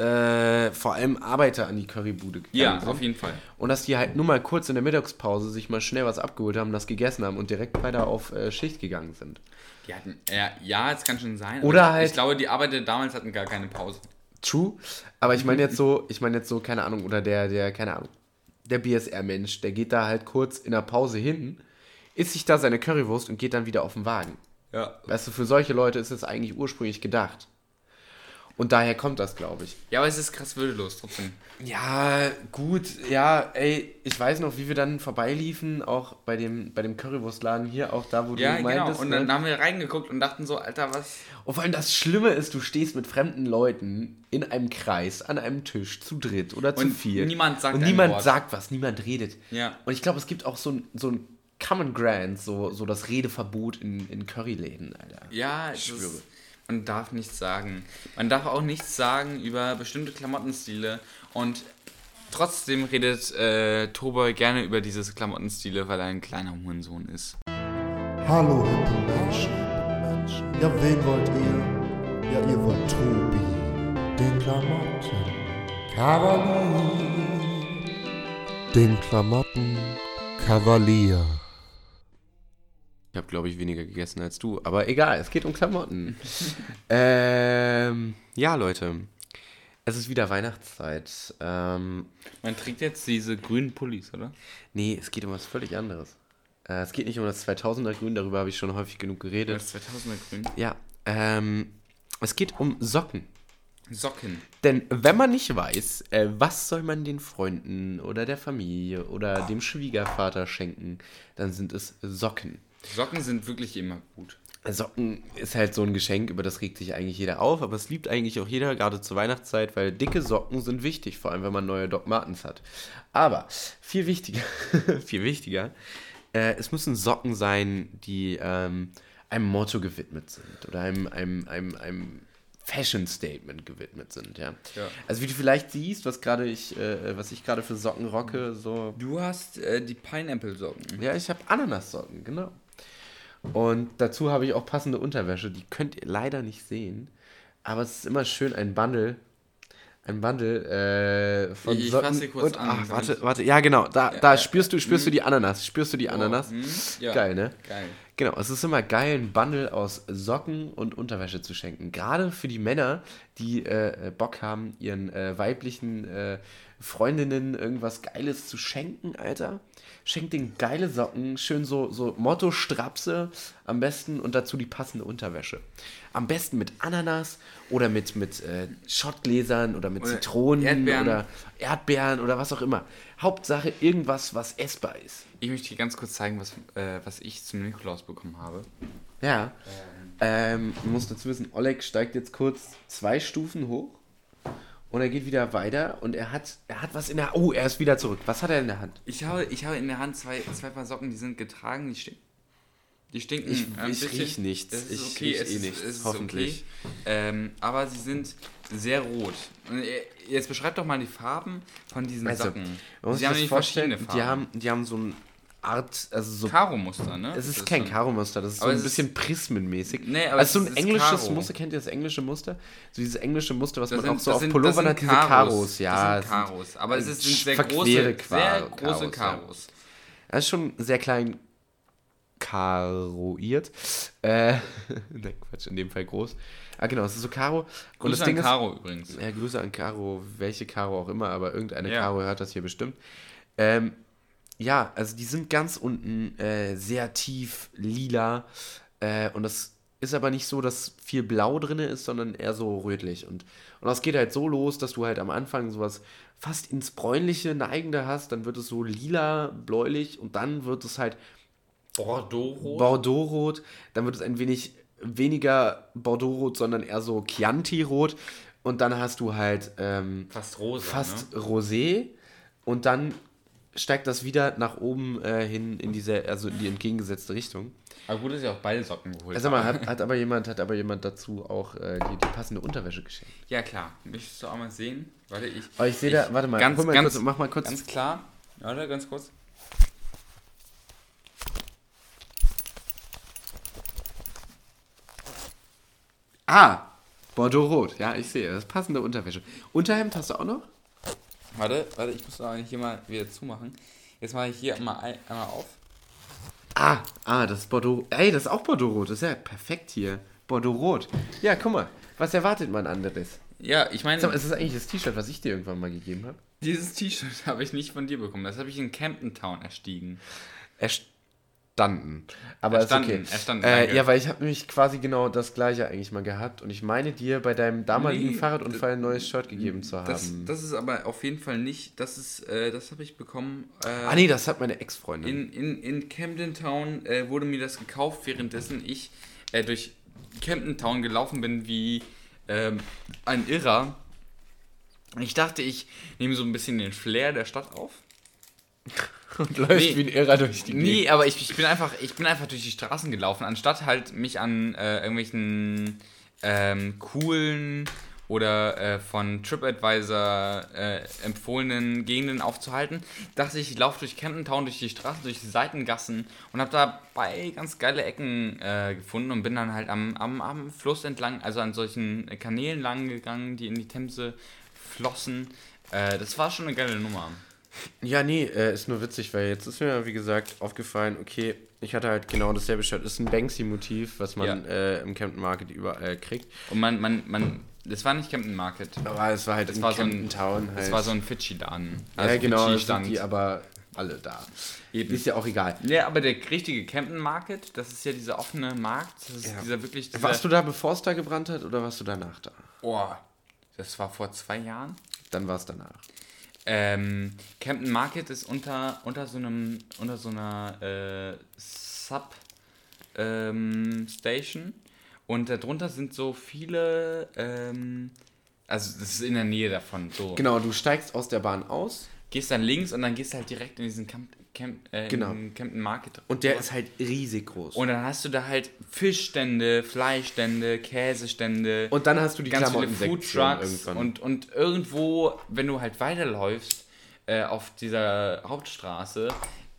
S3: äh, vor allem Arbeiter an die Currybude gegangen
S2: Ja,
S3: sind.
S2: auf jeden Fall.
S3: Und dass die halt nur mal kurz in der Mittagspause sich mal schnell was abgeholt haben, das gegessen haben und direkt weiter auf äh, Schicht gegangen sind.
S2: Die hatten, ja, ja, es kann schon sein.
S3: Oder halt-
S2: Ich glaube, die Arbeiter damals hatten gar keine Pause.
S3: True. Aber ich meine jetzt so, ich meine jetzt so, keine Ahnung, oder der, der, keine Ahnung, der BSR-Mensch, der geht da halt kurz in der Pause hin, isst sich da seine Currywurst und geht dann wieder auf den Wagen.
S2: Ja.
S3: Weißt du, für solche Leute ist es eigentlich ursprünglich gedacht. Und daher kommt das, glaube ich.
S2: Ja, aber es ist krass würdelos trotzdem.
S3: Ja, gut, ja, ey, ich weiß noch, wie wir dann vorbeiliefen, auch bei dem, bei dem Currywurstladen hier, auch da, wo
S2: Ja,
S3: du
S2: genau.
S3: meintest.
S2: Und
S3: ne?
S2: dann haben wir reingeguckt und dachten so, Alter, was?
S3: Und vor allem das Schlimme ist, du stehst mit fremden Leuten in einem Kreis, an einem Tisch, zu dritt oder zu
S2: Und
S3: viert.
S2: niemand sagt
S3: Und niemand
S2: Wort.
S3: sagt was, niemand redet.
S2: Ja.
S3: Und ich glaube, es gibt auch so ein, so ein Common Grant, so, so das Redeverbot in, in Curryläden, Alter.
S2: Ja,
S3: Ich schwöre.
S2: ist, man darf nichts sagen. Man darf auch nichts sagen über bestimmte Klamottenstile und trotzdem redet äh, Toboy gerne über diese Klamottenstile, weil er ein kleiner Hurensohn ist.
S1: Hallo, hippe Menschen. Ja, wen wollt ihr? Ja, ihr wollt Tobi, den Klamotten. Kavalier. Den Klamotten Kavalier.
S3: Ich habe, glaube ich, weniger gegessen als du, aber egal, es geht um Klamotten. ähm, ja, Leute, es ist wieder Weihnachtszeit. Ähm,
S2: Man trägt jetzt diese grünen Pullis, oder?
S3: nee, es geht um was völlig anderes. Äh, es geht nicht um das 2000er Grün, darüber habe ich schon häufig genug geredet.
S2: Das 2000er Grün.
S3: Ja, ähm, es geht um Socken.
S2: Socken.
S3: Denn wenn man nicht weiß, äh, was soll man den Freunden oder der Familie oder dem Schwiegervater schenken, dann sind es Socken.
S2: Socken sind wirklich immer gut.
S3: Socken ist halt so ein Geschenk, über das regt sich eigentlich jeder auf, aber es liebt eigentlich auch jeder, gerade zur Weihnachtszeit, weil dicke Socken sind wichtig, vor allem wenn man neue Doc Martens hat. Aber viel wichtiger, viel wichtiger, äh, es müssen Socken sein, die ähm, einem Motto gewidmet sind oder einem, einem, einem, einem Fashion Statement gewidmet sind, ja.
S2: Ja.
S3: Also wie du vielleicht siehst, was gerade ich, äh, was ich gerade für Socken rocke, so
S2: Du hast äh, die Pineapple-Socken.
S3: ja, ich habe Ananassocken, genau. Und dazu habe ich auch passende Unterwäsche. Die könnt ihr leider nicht sehen. Aber es ist immer schön, ein Bundle. Ein Bundle äh, von
S2: Ich- ich
S3: Socken.
S2: sie kurz
S3: und,
S2: an,
S3: ach, warte,
S2: ich-
S3: warte. Ja, genau. Da,
S2: Ja,
S3: da
S2: ja,
S3: spürst du, spürst du die Ananas. Spürst du die Ananas?
S2: Oh, ja.
S3: Geil, ne?
S2: Geil.
S3: Genau, es ist immer geil, ein Bundle aus Socken und Unterwäsche zu schenken. Gerade für die Männer, die äh, Bock haben, ihren äh, weiblichen äh, Freundinnen irgendwas Geiles zu schenken, Alter. Schenkt den geile Socken, schön so, so Motto-Strapse am besten und dazu die passende Unterwäsche. Am besten mit Ananas oder mit, mit äh, Schottgläsern oder mit
S2: Oder
S3: Zitronen
S2: Erdbeeren.
S3: oder Erdbeeren oder was auch immer. Hauptsache irgendwas, was essbar ist.
S2: Ich möchte dir ganz kurz zeigen, was, äh, was ich zum Nikolaus bekommen habe.
S3: Ja. Ähm, man muss dazu wissen, Oleg steigt jetzt kurz zwei Stufen hoch und er geht wieder weiter und er hat, er hat was in der. Oh, er ist wieder zurück. Was hat er in der Hand?
S2: Ich habe, ich habe in der Hand zwei, zwei Paar Socken, die sind getragen, die stinken. Die stinken.
S3: Ich-
S2: ein
S3: ich
S2: bisschen.
S3: riech nichts. Ich
S2: okay,
S3: riech eh
S2: ist,
S3: nichts,
S2: ist
S3: hoffentlich.
S2: Okay. Ähm, aber sie sind sehr rot. Jetzt beschreib doch mal die Farben von diesen
S3: Also,
S2: Socken.
S3: Man muss
S2: sie
S3: sich
S2: haben
S3: das vorstellen, die haben, die haben so ein Art, also so.
S2: Karo-Muster, ne?
S3: Es ist
S2: Das
S3: kein Karo-Muster, das ist so ein bisschen prismenmäßig.
S2: Nee, aber
S3: also so ein
S2: ist
S3: englisches
S2: Karo.
S3: Muster, kennt ihr das englische Muster? So dieses englische Muster, was
S2: Das
S3: man
S2: sind,
S3: auch so
S2: das
S3: auf
S2: sind, das
S3: Pullovern hat, diese Karos. Ja,
S2: das sind Karos. Aber es ist- sind sehr große, sehr große
S3: Karos, ja.
S2: Karos.
S3: Das ist schon sehr klein karoiert. Äh, ne, Quatsch, in dem Fall groß. Ah, genau, es ist so Karo. Und
S2: Grüße
S3: das Ding
S2: an
S3: ist,
S2: Karo übrigens.
S3: Ja, Grüße an Caro, welche Caro auch immer, aber irgendeine
S2: Ja.
S3: Caro hört das hier bestimmt. Ähm, ja, also die sind ganz unten äh, sehr tief lila äh, und das ist aber nicht so, dass viel Blau drin ist, sondern eher so rötlich. Und, und das geht halt so los, dass du halt am Anfang sowas fast ins Bräunliche neigende hast, dann wird es so lila, bläulich und dann wird es halt
S2: Bordeaux-Rot.
S3: Bordeaux-Rot, dann wird es ein wenig weniger Bordeaux-Rot, sondern eher so Chianti-Rot und dann hast du halt ähm,
S2: Fast rosa.
S3: fast
S2: Ne?
S3: Rosé und dann steigt das wieder nach oben äh, hin in diese, also in die entgegengesetzte Richtung.
S2: Aber gut, dass ich auch beide Socken geholt
S3: Also mal, hat, hat aber jemand, hat aber jemand dazu auch äh, die, die passende Unterwäsche geschenkt.
S2: Ja, klar. Möchtest du auch mal sehen? Warte, ich.
S3: Aber ich sehe da, warte mal,
S2: ganz,
S3: mal
S2: ganz,
S3: kurz, mach mal kurz.
S2: Ganz klar. Warte, ganz kurz.
S3: ah, Bordeaux-Rot, ja, ich sehe, das ist passende Unterwäsche. Unterhemd hast du auch noch?
S2: Warte, warte, ich muss aber hier mal wieder zumachen. Jetzt mache ich hier mal ein, einmal auf.
S3: Ah, ah, das ist Bordeaux. Ey, das ist auch Bordeaux-Rot. Das ist ja perfekt hier. Bordeaux-Rot. Ja, guck mal. Was erwartet man anderes?
S2: Ja, ich meine,
S3: Sag mal, ist das eigentlich das T-Shirt, was ich dir irgendwann mal gegeben habe?
S2: dieses T-Shirt habe ich nicht von dir bekommen. Das habe ich in Camden Town erstiegen.
S3: Erstanden. Aber
S2: Erstanden,
S3: ist okay.
S2: erstanden,
S3: äh, ja, weil ich habe nämlich quasi genau das gleiche eigentlich mal gehabt. Und ich meine dir bei deinem damaligen
S2: Nee,
S3: Fahrradunfall ein neues Shirt gegeben zu haben.
S2: Das, das ist aber auf jeden Fall nicht, das ist, äh, das habe ich bekommen. Äh,
S3: ah nee, das hat meine Ex-Freundin.
S2: In, in, in Camden Town äh, wurde mir das gekauft, währenddessen ich äh, durch Camden Town gelaufen bin wie ähm, ein Irrer. Ich dachte, ich nehme so ein bisschen den Flair der Stadt auf.
S3: Und läuft
S2: nee.
S3: wie ein Irrer durch die Gegend.
S2: Nee, aber ich, ich, bin einfach, ich bin einfach durch die Straßen gelaufen, anstatt halt mich an äh, irgendwelchen ähm, coolen oder äh, von TripAdvisor äh, empfohlenen Gegenden aufzuhalten, dachte ich, ich laufe durch Camden Town, durch die Straßen, durch die Seitengassen und habe dabei ganz geile Ecken äh, gefunden und bin dann halt am, am, am Fluss entlang, also an solchen Kanälen lang gegangen, die in die Themse flossen. Äh, das war schon eine geile Nummer.
S3: Ja, nee, äh, ist nur witzig, weil jetzt ist mir, wie gesagt, aufgefallen, okay, ich hatte halt genau dasselbe Shirt. Ist ein Banksy-Motiv, was man
S2: Ja.
S3: äh, im Camden Market überall kriegt.
S2: Und man, man, man, das war nicht Camden Market.
S3: Aber es war halt
S2: Das
S3: in
S2: war so ein,
S3: Town halt.
S2: das war so ein Fidschi-Laden.
S3: ja, genau,
S2: Fidschi
S3: sind die aber alle da.
S2: Eben.
S3: Ist ja auch egal.
S2: Ja, aber der richtige Camden Market, das ist ja dieser offene Markt. Das ist
S3: Ja.
S2: dieser wirklich. Dieser,
S3: Warst du da, bevor es da gebrannt hat, oder warst du danach da?
S2: Oh, das war vor zwei Jahren.
S3: Dann war es danach.
S2: Ähm, Camden Market ist unter, unter so einem, unter so einer äh, Sub ähm, Station und darunter sind so viele, ähm, also das ist in der Nähe davon. So.
S3: Genau, du steigst aus der Bahn aus
S2: Gehst dann links und dann gehst du halt direkt in diesen Camp, Camp, äh,
S3: Genau.
S2: Camden Market.
S3: und der ist halt riesig groß.
S2: Und dann hast du da halt Fischstände, Fleischstände, Käsestände,
S3: Und dann hast du die
S2: ganz viele Foodtrucks
S3: irgendwann.
S2: und, und irgendwo, wenn du halt weiterläufst äh, auf dieser Hauptstraße,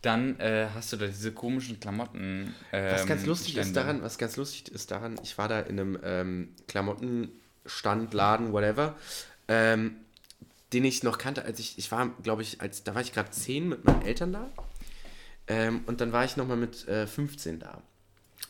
S2: dann äh, hast du da diese komischen Klamotten. Ähm,
S3: Was ganz lustig ist
S2: Stände.
S3: daran, was ganz lustig ist daran, ich war da in einem ähm, Klamottenstand, Laden, whatever, ähm, den ich noch kannte, als ich, ich war, glaube ich, als, da war ich gerade 10 mit meinen Eltern da ähm, und dann war ich nochmal mit äh, 15 da.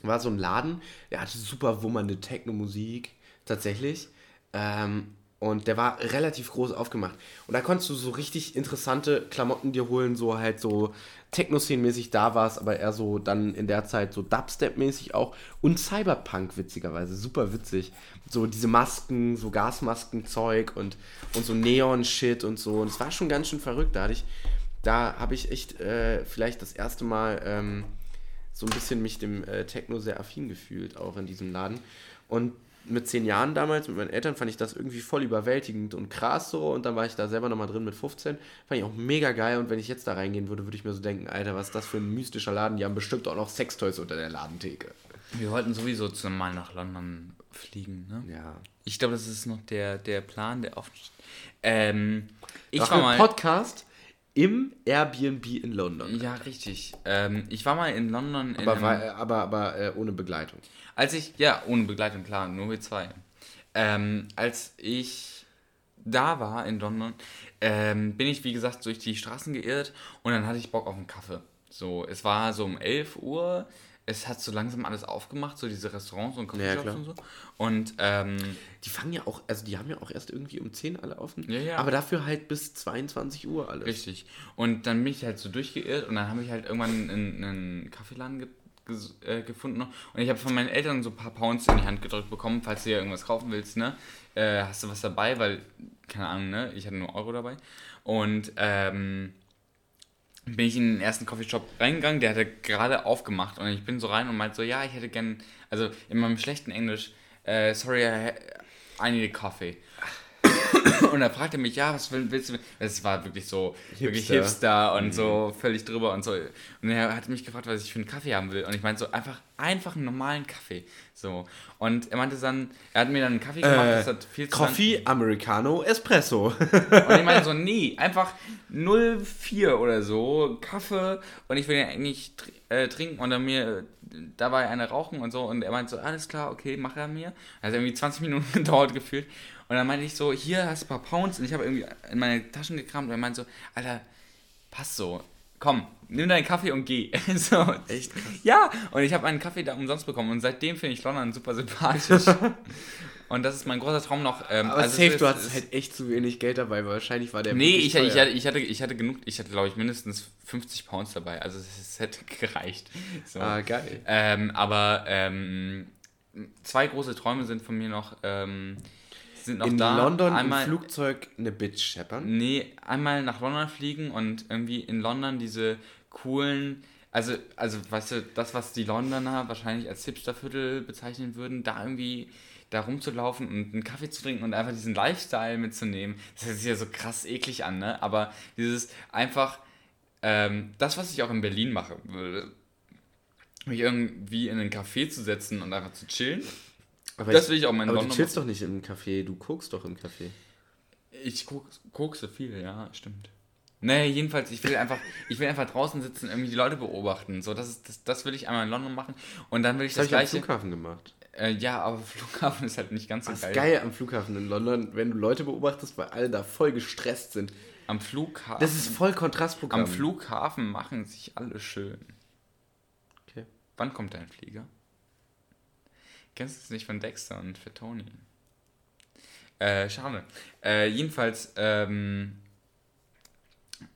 S3: War so ein Laden, der hatte super wummernde Techno-Musik, tatsächlich. Ähm, und der war relativ groß aufgemacht. Und da konntest du so richtig interessante Klamotten dir holen, so halt so Techno-Szene-mäßig da war es, aber eher so dann in der Zeit so Dubstep-mäßig auch. Und Cyberpunk, witzigerweise, super witzig. So diese Masken, so Gasmasken-Zeug und, und so Neon-Shit und so. Und es war schon ganz schön verrückt. Da hatte ich, da habe ich echt äh, vielleicht das erste Mal ähm, so ein bisschen mich dem äh, Techno sehr affin gefühlt, auch in diesem Laden. Und mit zehn Jahren damals, mit meinen Eltern, fand ich das irgendwie voll überwältigend und krass so. Und dann war ich da selber nochmal drin mit 15. Fand ich auch mega geil. Und wenn ich jetzt da reingehen würde, würde ich mir so denken, Alter, was ist das für ein mystischer Laden? Die haben bestimmt auch noch Sextoys unter der Ladentheke.
S2: Wir wollten sowieso zusammen mal nach London fliegen, ne?
S3: Ja.
S2: Ich glaube, das ist noch der, der Plan, der steht. Ähm, ich
S3: Ich
S2: war mal.
S3: Podcast im Airbnb in London.
S2: Ja, richtig. Ähm, ich war mal in London. In
S3: Aber, war, aber, aber äh, ohne Begleitung.
S2: Als ich, ja, ohne Begleitung, klar, nur wir zwei. Ähm, als ich da war in London, ähm, bin ich, wie gesagt, durch die Straßen geirrt und dann hatte ich Bock auf einen Kaffee. So, es war so um 11 Uhr, es hat so langsam alles aufgemacht, so diese Restaurants und Coffeeshops
S3: klar.
S2: und so. Und, ähm,
S3: Die fangen ja auch, also die haben ja auch erst irgendwie um 10 alle offen.
S2: Ja, ja.
S3: Aber dafür halt bis 22 Uhr alles.
S2: Richtig. Und dann bin ich halt so durchgeirrt und dann habe ich halt irgendwann einen, einen Kaffeeladen ge äh, gefunden. Und ich habe von meinen Eltern so ein paar Pounds in die Hand gedrückt bekommen, falls du dir irgendwas kaufen willst, ne? Äh, hast du was dabei? Weil, keine Ahnung, ne? Ich hatte nur Euro dabei. Und ähm, bin ich in den ersten Coffeeshop reingegangen, der hatte gerade aufgemacht und ich bin so rein und meinte so, ja, ich hätte gern, also in meinem schlechten Englisch, äh, sorry, I, need a coffee. Und er fragte mich, ja, was will- willst du? Es war wirklich so, wirklich
S3: Hipster.
S2: Hipster und so völlig drüber und so. Und er hat mich gefragt, was ich für einen Kaffee haben will. Und ich meinte so, einfach, einfach einen normalen Kaffee. So. Und er meinte dann, er hat mir dann einen Kaffee gemacht, das hat viel zu
S3: Coffee, Americano, Espresso.
S2: und ich meine so, nee, einfach 0,4 oder so, Kaffee und ich will ja eigentlich äh, trinken und dann mir äh, dabei eine rauchen und so und er meint so, alles klar, okay, mach er mir. Hat irgendwie 20 Minuten gedauert gefühlt und dann meinte ich so, hier hast du ein paar Pounds und ich habe irgendwie in meine Taschen gekramt und er meint so, Alter, passt so, komm, nimm deinen Kaffee und geh. so,
S3: Echt.
S2: Ja, und ich habe einen Kaffee da umsonst bekommen und seitdem finde ich London super sympathisch. und das ist mein großer Traum noch. Ähm,
S3: Aber
S2: also
S3: safe,
S2: es
S3: du
S2: ist-
S3: hattest
S2: es-
S3: halt echt zu wenig Geld dabei, weil wahrscheinlich war der.
S2: Nee, ich, ich, hatte, ich, hatte, ich hatte genug, ich hatte glaube ich mindestens 50 Pounds dabei, also es, es hätte gereicht. So.
S3: Ah, geil.
S2: Ähm, aber ähm, zwei große Träume sind von mir noch, ähm, sind noch
S3: In
S2: da.
S3: London
S2: einmal,
S3: im Flugzeug eine Bitch scheppern.
S2: Nee, einmal nach London fliegen und irgendwie in London diese coolen, also, also weißt du, das, was die Londoner wahrscheinlich als Hipsterviertel bezeichnen würden, da irgendwie da rumzulaufen und einen Kaffee zu trinken und einfach diesen Lifestyle mitzunehmen. Das hört sich ja so krass eklig an, ne? Aber dieses einfach, ähm, das, was ich auch in Berlin mache würde, mich irgendwie in einen Café zu setzen und einfach zu chillen.
S3: Aber
S2: das will ich auch in
S3: Aber
S2: London
S3: du chillst doch nicht im Café, du guckst doch im Café.
S2: Ich koks, kokse viel, ja, stimmt. Nee, jedenfalls, ich will einfach, ich will einfach draußen sitzen, irgendwie die Leute beobachten. So, das, ist, das, das will ich einmal in London machen. Und dann will ich
S3: Das
S2: das,
S3: habe ich am
S2: gleiche.
S3: Flughafen gemacht.
S2: Äh, ja, aber Flughafen ist halt nicht ganz so
S3: Das
S2: geil.
S3: ist geil am Flughafen in London, wenn du Leute beobachtest, weil alle da voll gestresst sind.
S2: Am Flughafen.
S3: Das ist voll Kontrastprogramm.
S2: am Flughafen machen sich alle schön.
S3: Okay.
S2: Wann kommt dein Flieger? Kennst du es nicht von Dexter und für Tony? Äh, schade. Äh, jedenfalls, ähm,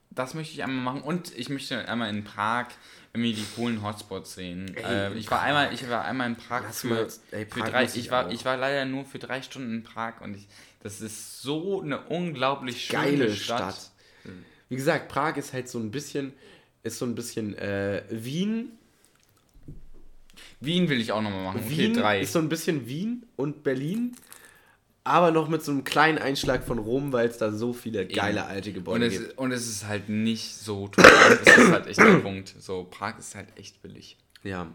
S2: das möchte ich einmal machen und ich möchte einmal in Prag irgendwie die coolen Hotspots sehen.
S3: Ey,
S2: äh, ich war
S3: Prag.
S2: einmal, ich war einmal in Prag
S3: Lass
S2: für,
S3: mal- ey,
S2: für
S3: Prag
S2: drei.
S3: muss
S2: Ich
S3: ich
S2: war,
S3: auch.
S2: ich war leider nur für drei Stunden in Prag und ich, das ist so eine unglaublich schöne
S3: geile
S2: Stadt.
S3: Stadt. Wie gesagt, Prag ist halt so ein bisschen, ist so ein bisschen äh, Wien.
S2: Wien will ich auch nochmal machen. Okay,
S3: Wien
S2: drei.
S3: ist so ein bisschen Wien und Berlin, aber noch mit so einem kleinen Einschlag von Rom, weil es da so viele geile alte
S2: Und
S3: Gebäude
S2: es,
S3: gibt.
S2: und es ist halt nicht so teuer. das ist halt echt der Punkt. So, Prag ist halt echt billig.
S3: Ja.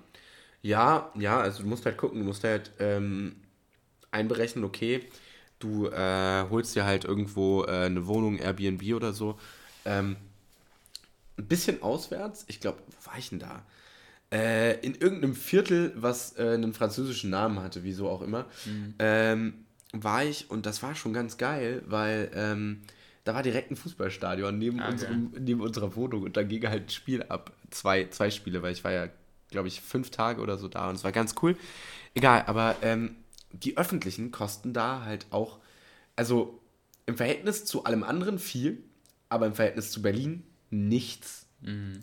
S3: Ja, ja, also du musst halt gucken, du musst halt ähm, einberechnen, okay, du äh, holst dir halt irgendwo äh, eine Wohnung, Airbnb oder so. Ähm, ein bisschen auswärts, ich glaube, wo war ich denn da? Äh, in irgendeinem Viertel, was äh, einen französischen Namen hatte, wieso auch immer, ähm, war ich und das war schon ganz geil, weil ähm, da war direkt ein Fußballstadion neben,
S2: Ah,
S3: unserem, neben unserer Wohnung und da ging halt ein Spiel ab. Zwei, zwei Spiele, weil ich war ja, glaube ich, fünf Tage oder so da und es war ganz cool. Egal, aber ähm, die öffentlichen kosten da halt auch, also im Verhältnis zu allem anderen viel, aber im Verhältnis zu Berlin nichts.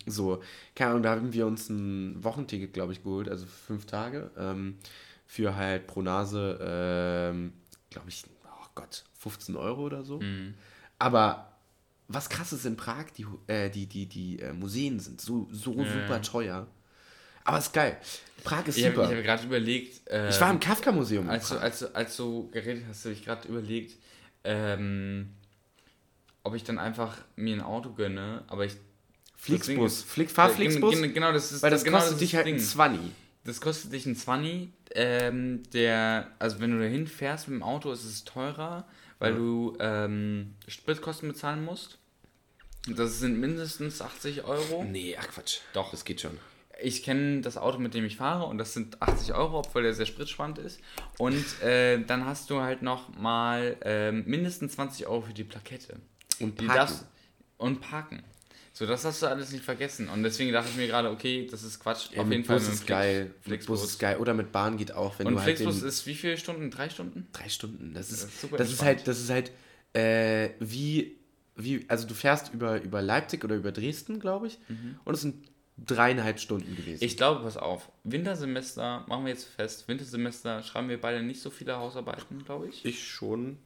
S3: So, keine Ahnung, da haben wir uns ein Wochenticket, glaube ich, geholt, also fünf Tage, ähm, für halt pro Nase, ähm, glaube ich, oh Gott, 15 Euro oder so. Aber was krass ist in Prag, die, äh, die, die, die äh, Museen sind so, so super teuer. Aber ist geil. Prag ist
S2: Ich habe
S3: super.
S2: hab gerade überlegt. ähm,
S3: ich war im Kafka-Museum. in
S2: als, du, als, du, als du geredet hast, habe ich gerade überlegt, ähm, ob ich dann einfach mir ein Auto gönne, aber ich.
S3: Flixbus.
S2: das
S3: fahr
S2: Äh, gen-
S3: Flixbus,
S2: gen- Genau, das ist
S3: weil das
S2: genau
S3: kostet
S2: ist
S3: dich
S2: das
S3: halt
S2: Ding.
S3: ein 20.
S2: Das kostet dich ein 20. Ähm, der, also wenn du dahin fährst mit dem Auto, ist es teurer, weil
S3: Ja.
S2: du ähm, Spritkosten bezahlen musst. Das sind mindestens 80 Euro.
S3: Nee, ach Quatsch.
S2: Doch.
S3: Das geht schon.
S2: Ich kenne das Auto, mit dem ich fahre und das sind 80 Euro, obwohl der sehr spritsparend ist. Und äh, dann hast du halt noch mal ähm, mindestens 20 Euro für die Plakette.
S3: Und
S2: Die
S3: parken.
S2: darfst- und parken. So, das hast du alles nicht vergessen. Und deswegen dachte ich mir gerade, okay, das ist Quatsch.
S3: Ja,
S2: Auf
S3: mit
S2: jeden Fall
S3: Bus
S2: mit
S3: ist
S2: dem
S3: geil. Mit
S2: Flixbus.
S3: Bus ist geil. Oder mit Bahn geht auch, wenn
S2: Und
S3: du halt
S2: Flixbus
S3: den,
S2: ist wie viele Stunden? Drei Stunden?
S3: drei Stunden. Das ist,
S2: Das ist super
S3: das ist halt, das ist halt äh, wie, wie, also du fährst über, über Leipzig oder über Dresden, glaube ich. Und es sind dreieinhalb Stunden gewesen.
S2: Ich glaube, pass auf, Wintersemester, machen wir jetzt fest, Wintersemester schreiben wir beide nicht so viele Hausarbeiten, glaube ich.
S3: ich schon.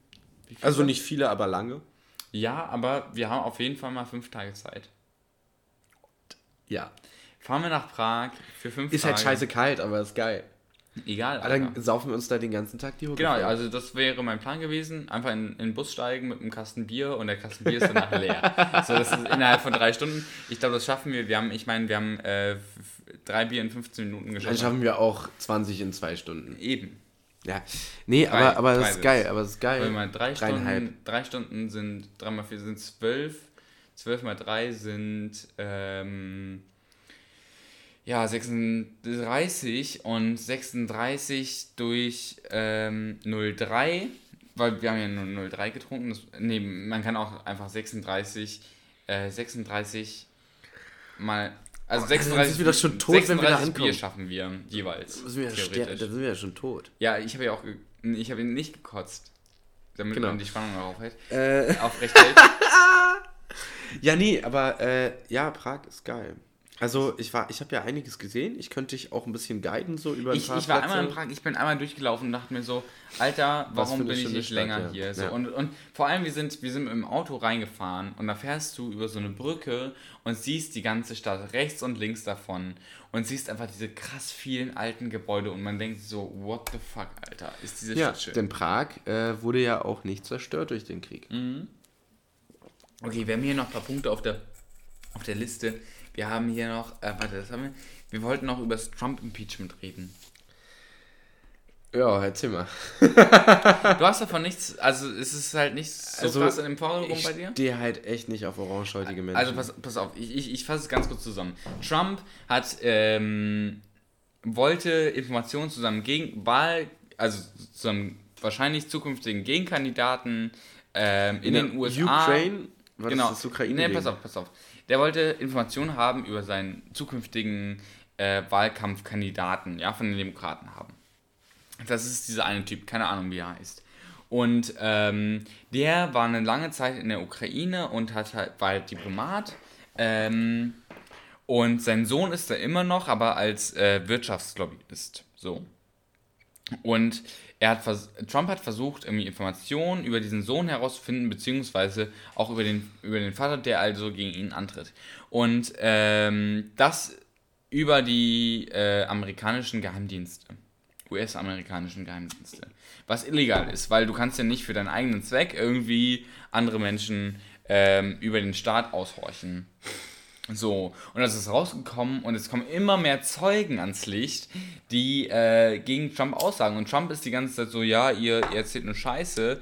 S2: Wie viele?
S3: Also nicht viele, aber lange.
S2: Ja, aber wir haben auf jeden Fall mal fünf Tage Zeit.
S3: Ja.
S2: Fahren wir nach Prag für fünf
S3: Ist
S2: Tage.
S3: halt scheiße kalt, aber ist geil.
S2: Egal,
S3: Aber dann saufen wir uns da den ganzen Tag die Hucke
S2: Genau,
S3: voll.
S2: also das wäre mein Plan gewesen. Einfach in, in den Bus steigen mit einem Kasten Bier und der Kasten Bier ist danach leer. so, das ist innerhalb von drei Stunden. Ich glaube, das schaffen wir. Wir haben, ich meine, wir haben äh, drei Bier in 15 Minuten
S3: Dann
S2: geschafft.
S3: schaffen wir auch 20 in zwei Stunden.
S2: Eben.
S3: Ja. Nee,
S2: Drei-
S3: aber, aber das ist geil, aber das ist geil.
S2: Mal drei. Stunden, drei Stunden sind, drei mal vier sind zwölf. Zwölf mal drei sind ähm, ja 36 und 36 durch ähm, 0,3, weil wir haben ja nur 0,3 getrunken. Das, nee, man kann auch einfach 36, äh, 36 mal. Also
S3: Oh, dann
S2: 36,
S3: sind wir doch schon tot, wenn wir da
S2: 36 Bier
S3: ankommen.
S2: schaffen wir jeweils.
S3: Da sind wir ja, da sind wir ja schon tot.
S2: Ja, ich habe ja auch, ich habe ihn nicht gekotzt, damit
S3: Genau.
S2: man die Spannung noch aufhält.
S3: Äh,
S2: Aufrecht hält.
S3: ja, nee, aber äh, ja, Prag ist geil. Also ich war, ich habe ja einiges gesehen. Ich könnte dich auch ein bisschen guiden so über ein
S2: Ich,
S3: paar
S2: ich war
S3: Plätze.
S2: einmal in Prag, ich bin einmal durchgelaufen und dachte mir so, Alter, warum bin ich nicht
S3: Stadt,
S2: länger
S3: ja.
S2: hier? So,
S3: Ja.
S2: und, und vor allem, wir sind, wir sind im Auto reingefahren und da fährst du über so eine Brücke und siehst die ganze Stadt rechts und links davon und siehst einfach diese krass vielen alten Gebäude und man denkt so, what the fuck, Alter, ist diese
S3: Ja,
S2: Stadt schön.
S3: denn Prag äh, wurde ja auch nicht zerstört durch den Krieg.
S2: Mhm. Okay, wir haben hier noch ein paar Punkte auf der, auf der Liste. Wir haben hier noch, äh, warte, das haben wir. Wir wollten noch über das Trump-Impeachment reden.
S3: Ja, erzähl mal.
S2: Du hast davon nichts, also es ist halt nicht so
S3: Also,
S2: krass in dem Vordergrund
S3: Ich
S2: bei dir?
S3: stehe halt echt nicht auf orangehäutige Menschen.
S2: Also pass, pass auf, ich, ich, ich fasse es ganz kurz zusammen. Trump hat ähm, wollte Informationen zu seinem Gegen Wahl, also zu seinem wahrscheinlich zukünftigen Gegenkandidaten ähm, in, den USA.
S3: Ukraine? War
S2: genau.
S3: das das Ukraine?
S2: Nee, pass auf, pass auf. Der wollte Informationen haben über seinen zukünftigen äh, Wahlkampfkandidaten, ja, von den Demokraten haben. Das ist dieser eine Typ, keine Ahnung, wie er heißt. Und ähm, der war eine lange Zeit in der Ukraine und hat halt, war halt Diplomat. Ähm, und sein Sohn ist da immer noch, aber als äh, Wirtschaftslobbyist. So. Und er hat Trump hat versucht, irgendwie Informationen über diesen Sohn herauszufinden, beziehungsweise auch über den, über den Vater, der also gegen ihn antritt. Und ähm, das über die äh, amerikanischen Geheimdienste. US-amerikanischen Geheimdienste. Was illegal ist, weil du kannst ja nicht für deinen eigenen Zweck irgendwie andere Menschen ähm, über den Staat aushorchen. So, und das ist rausgekommen und es kommen immer mehr Zeugen ans Licht, die äh, gegen Trump aussagen. Und Trump ist die ganze Zeit so, ja, ihr, ihr erzählt nur Scheiße.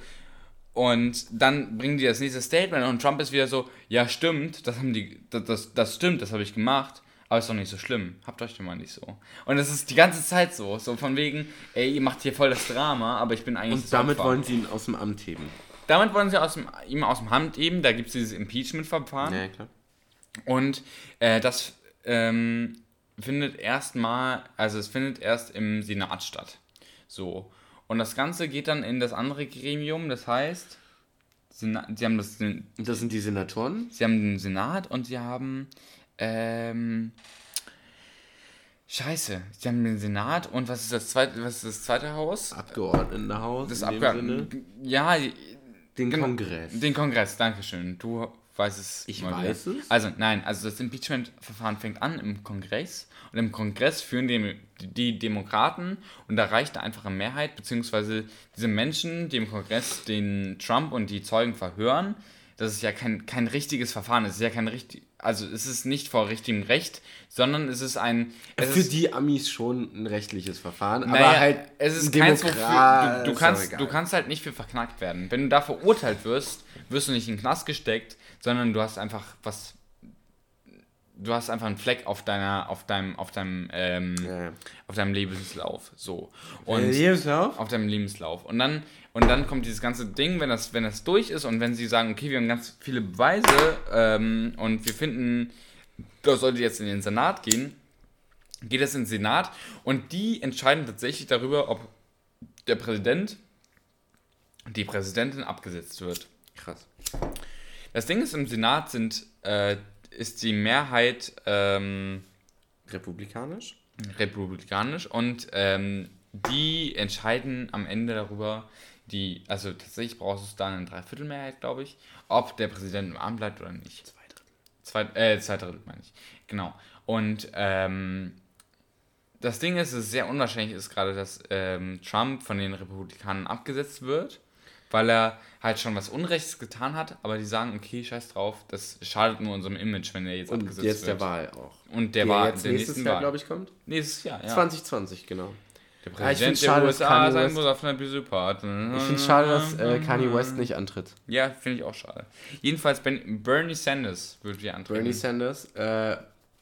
S2: Und dann bringen die das nächste Statement und Trump ist wieder so, ja, stimmt, das haben die, das, das, das stimmt, das habe ich gemacht, aber ist doch nicht so schlimm. Habt euch doch mal nicht so. Und es ist die ganze Zeit so, so von wegen, ey, ihr macht hier voll das Drama, aber ich bin eigentlich
S3: Und damit
S2: Opfer.
S3: wollen sie ihn aus dem Amt heben.
S2: Damit wollen sie aus dem, ihm aus dem Hand heben, da gibt es dieses Impeachment-Verfahren.
S3: Ja, klar.
S2: Und äh, das ähm, findet erstmal, also es findet erst im Senat statt. So. Und das Ganze geht dann in das andere Gremium, das heißt, Sena sie haben das,
S3: das sind die Senatoren?
S2: sie haben den Senat und sie haben, ähm, Scheiße, sie haben den Senat und was ist das zweite, was ist das zweite Haus?
S3: Abgeordnetenhaus.
S2: Das
S3: Sinne.
S2: ja,
S3: Den
S2: Genau.
S3: Kongress.
S2: Den Kongress, Dankeschön. Du weißt es.
S3: Ich weiß
S2: wieder.
S3: es.
S2: Also, nein, also das Impeachment-Verfahren fängt an im Kongress und im Kongress führen die, die Demokraten und da reicht eine einfache Mehrheit, beziehungsweise diese Menschen, die im Kongress den Trump und die Zeugen verhören, das ist ja kein, kein richtiges Verfahren, es ist ja kein richtig, also es ist nicht vor richtigem Recht, sondern es ist ein. Es
S3: Für
S2: ist,
S3: die Amis schon ein rechtliches Verfahren,
S2: naja,
S3: aber halt
S2: es ist
S3: ein
S2: keins, wofür, du, du, kannst, du kannst halt nicht für verknackt werden. Wenn du da verurteilt wirst, wirst du nicht in den Knast gesteckt, sondern du hast einfach was. Du hast einfach einen Fleck auf deiner, auf deinem, auf deinem, ähm,
S3: Ja, ja.
S2: auf deinem Lebenslauf. So. Und
S3: Äh, Lebenslauf?
S2: auf deinem Lebenslauf. Und dann, und dann kommt dieses ganze Ding, wenn das, wenn das durch ist und wenn sie sagen, okay, wir haben ganz viele Beweise ähm, und wir finden, das sollte jetzt in den Senat gehen, geht es in den Senat und die entscheiden tatsächlich darüber, ob der Präsident und die Präsidentin abgesetzt wird.
S3: Krass.
S2: Das Ding ist, im Senat sind, äh, ist die Mehrheit ähm,
S3: Republikanisch?
S2: republikanisch und ähm, die entscheiden am Ende darüber, die, also tatsächlich brauchst du dann eine Dreiviertelmehrheit, glaube ich, ob der Präsident im Amt bleibt oder nicht.
S3: Zwei Drittel.
S2: Zwei, äh, zwei Drittel meine ich. Genau. Und ähm, das Ding ist, es ist sehr unwahrscheinlich ist gerade, dass ähm, Trump von den Republikanern abgesetzt wird, weil er halt schon was Unrechts getan hat, aber die sagen, okay, scheiß drauf, das schadet nur unserem Image, wenn er jetzt
S3: Und
S2: abgesetzt
S3: jetzt
S2: wird.
S3: der Wahl auch.
S2: Und der
S3: Der
S2: war
S3: jetzt
S2: der
S3: nächstes
S2: nächsten
S3: Jahr,
S2: Wahl.
S3: glaube ich, kommt?
S2: Nächstes Jahr, ja.
S3: 2020, genau.
S2: Der
S3: Ja, ich
S2: Präsident
S3: find's
S2: der
S3: schade,
S2: USA
S3: Kanye
S2: sein
S3: West-
S2: muss auf einer Psychopath.
S3: Ich finde es schade, dass äh, Kanye West nicht antritt.
S2: Ja, finde ich auch schade. Jedenfalls ben, Bernie Sanders würde wir antreten.
S3: Bernie Sanders, äh,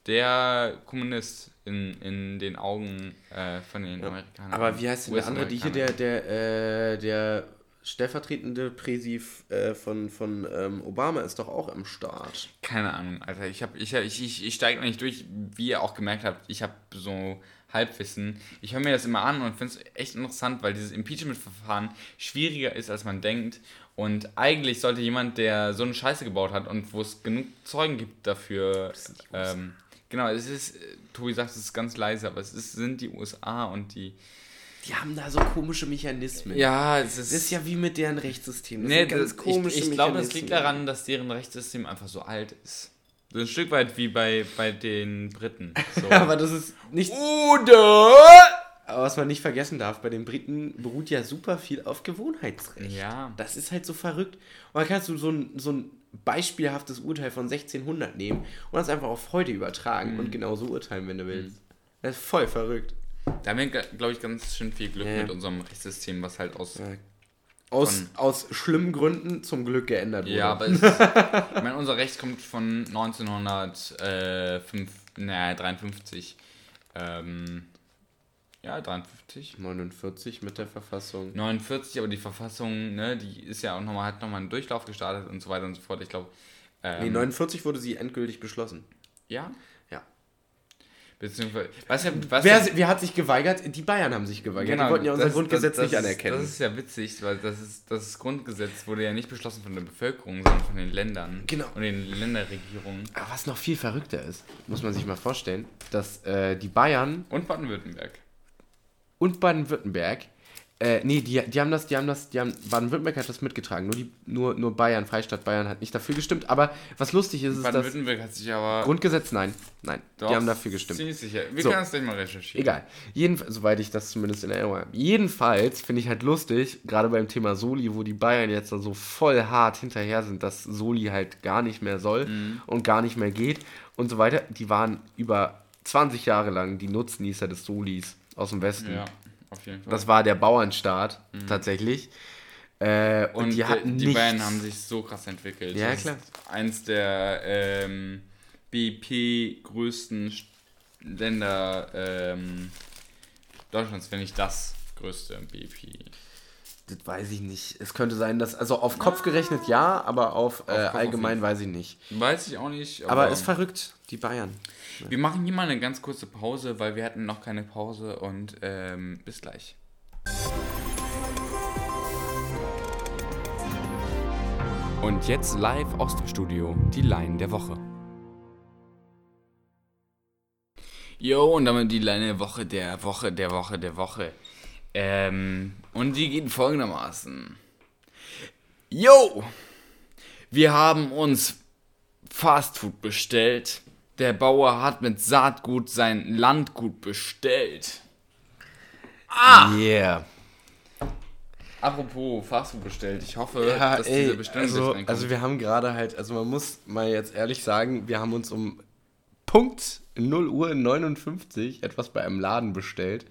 S2: der Kommunist in, in den Augen äh, von den Amerikanern.
S3: aber wie heißt denn der andere? Die hier, der, der, äh, der stellvertretende Präsiv äh, von, von ähm, Obama ist doch auch am Start.
S2: Keine Ahnung, Alter. Ich, hab, ich, ich, ich, ich steige noch nicht durch, wie ihr auch gemerkt habt. Ich habe so Halbwissen. Ich höre mir das immer an und finde es echt interessant, weil dieses Impeachment-Verfahren schwieriger ist, als man denkt. Und eigentlich sollte jemand, der so eine Scheiße gebaut hat und wo es genug Zeugen gibt dafür. Ähm, genau, es ist, äh, Tobi sagt, es ist ganz leise, aber es ist, sind die USA und die.
S3: Die haben da so komische Mechanismen.
S2: Ja, es
S3: Das ist ja wie mit deren Rechtssystem. Das
S2: Nee,
S3: ganz
S2: das, ich,
S3: komische
S2: ich glaube, das liegt daran, dass deren Rechtssystem einfach so alt ist. So ein Stück weit wie bei, bei den Briten. So.
S3: Aber das ist nicht.
S2: Oder?
S3: Aber was man nicht vergessen darf, bei den Briten beruht ja super viel auf Gewohnheitsrecht.
S2: Ja.
S3: Das ist halt so verrückt. Und dann kannst du so ein, so ein beispielhaftes Urteil von 1600 nehmen und das einfach auf heute übertragen
S2: Mhm.
S3: und genauso urteilen, wenn du willst. Das ist voll verrückt.
S2: Da haben wir, glaube ich, ganz schön viel Glück
S3: Ja.
S2: mit unserem Rechtssystem, was halt aus.
S3: Aus,
S2: Von-
S3: aus schlimmen Gründen zum Glück geändert wurde.
S2: Ja, aber es ist, ich meine, unser Recht kommt von 1953. Naja, 53. Ähm, ja, 53.
S3: 49 mit der Verfassung.
S2: 49, aber die Verfassung, ne, die ist ja auch nochmal, hat nochmal einen Durchlauf gestartet und so weiter und so fort. Ich glaube. Ähm,
S3: Nee, 49 wurde sie endgültig beschlossen.
S2: Ja? Beziehungsweise. Was was
S3: Wer,
S2: ja,
S3: wer hat sich geweigert? Die Bayern haben sich geweigert. die wollten ja unser
S2: das-
S3: Grundgesetz
S2: das,
S3: nicht
S2: das
S3: anerkennen.
S2: Ist, das ist ja witzig, weil das, ist, das Grundgesetz wurde ja nicht beschlossen von der Bevölkerung, sondern von den Ländern.
S3: Genau.
S2: Und den Länderregierungen.
S3: Aber was noch viel verrückter ist, muss man sich mal vorstellen, dass äh, die Bayern
S2: Und Baden-Württemberg.
S3: und Baden-Württemberg, äh, nee, die, die haben das, die haben das, die haben, Baden-Württemberg hat das mitgetragen, nur, die, nur, nur Bayern, Freistaat Bayern hat nicht dafür gestimmt, aber was lustig ist, ist das
S2: Baden-Württemberg hat sich aber.
S3: Grundgesetz, nein, nein,
S2: Doch,
S3: die haben dafür gestimmt.
S2: Ziemlich sicher. Wir
S3: So.
S2: können das gleich mal recherchieren.
S3: Egal. Jedenfalls, soweit ich das zumindest in Erinnerung habe. Jedenfalls finde ich halt lustig, gerade beim Thema Soli, wo die Bayern jetzt dann so voll hart hinterher sind, dass Soli halt gar nicht mehr soll
S2: Mhm.
S3: und gar nicht mehr geht und so weiter. Die waren über 20 Jahre lang die Nutznießer des Solis aus dem Westen.
S2: Ja, auf jeden Fall.
S3: Das war der Bauernstaat tatsächlich. Äh, und,
S2: und
S3: die hatten
S2: die
S3: nichts.
S2: Bayern haben sich so krass entwickelt.
S3: Ja,
S2: Das
S3: klar.
S2: Ist eins der ähm, BIP-größten St- Länder ähm, Deutschlands, wenn nicht das größte BIP.
S3: Das weiß ich nicht. Es könnte sein, dass, also auf Kopf gerechnet ja, aber auf, äh,
S2: auf
S3: allgemein
S2: jeden
S3: weiß ich nicht.
S2: Weiß ich auch nicht.
S3: Aber ist verrückt, die Bayern.
S2: Wir machen hier mal eine ganz kurze Pause, weil wir hatten noch keine Pause und ähm, bis gleich. Und jetzt live aus dem Studio, die Line der Woche. Jo, und damit die Line der Woche, der Woche, der Woche, der Woche. Ähm, und die geht folgendermaßen. Jo! Wir haben uns Fastfood bestellt. Der Bauer hat mit Saatgut sein Landgut bestellt.
S3: Yeah.
S2: Apropos Fastfood bestellt. Ich hoffe,
S3: Ja,
S2: dass
S3: ey,
S2: diese Bestellung
S3: also,
S2: reinkommt.
S3: also wir haben gerade halt, also man muss mal jetzt ehrlich sagen, wir haben uns um Punkt 0 Uhr 59 etwas bei einem Laden bestellt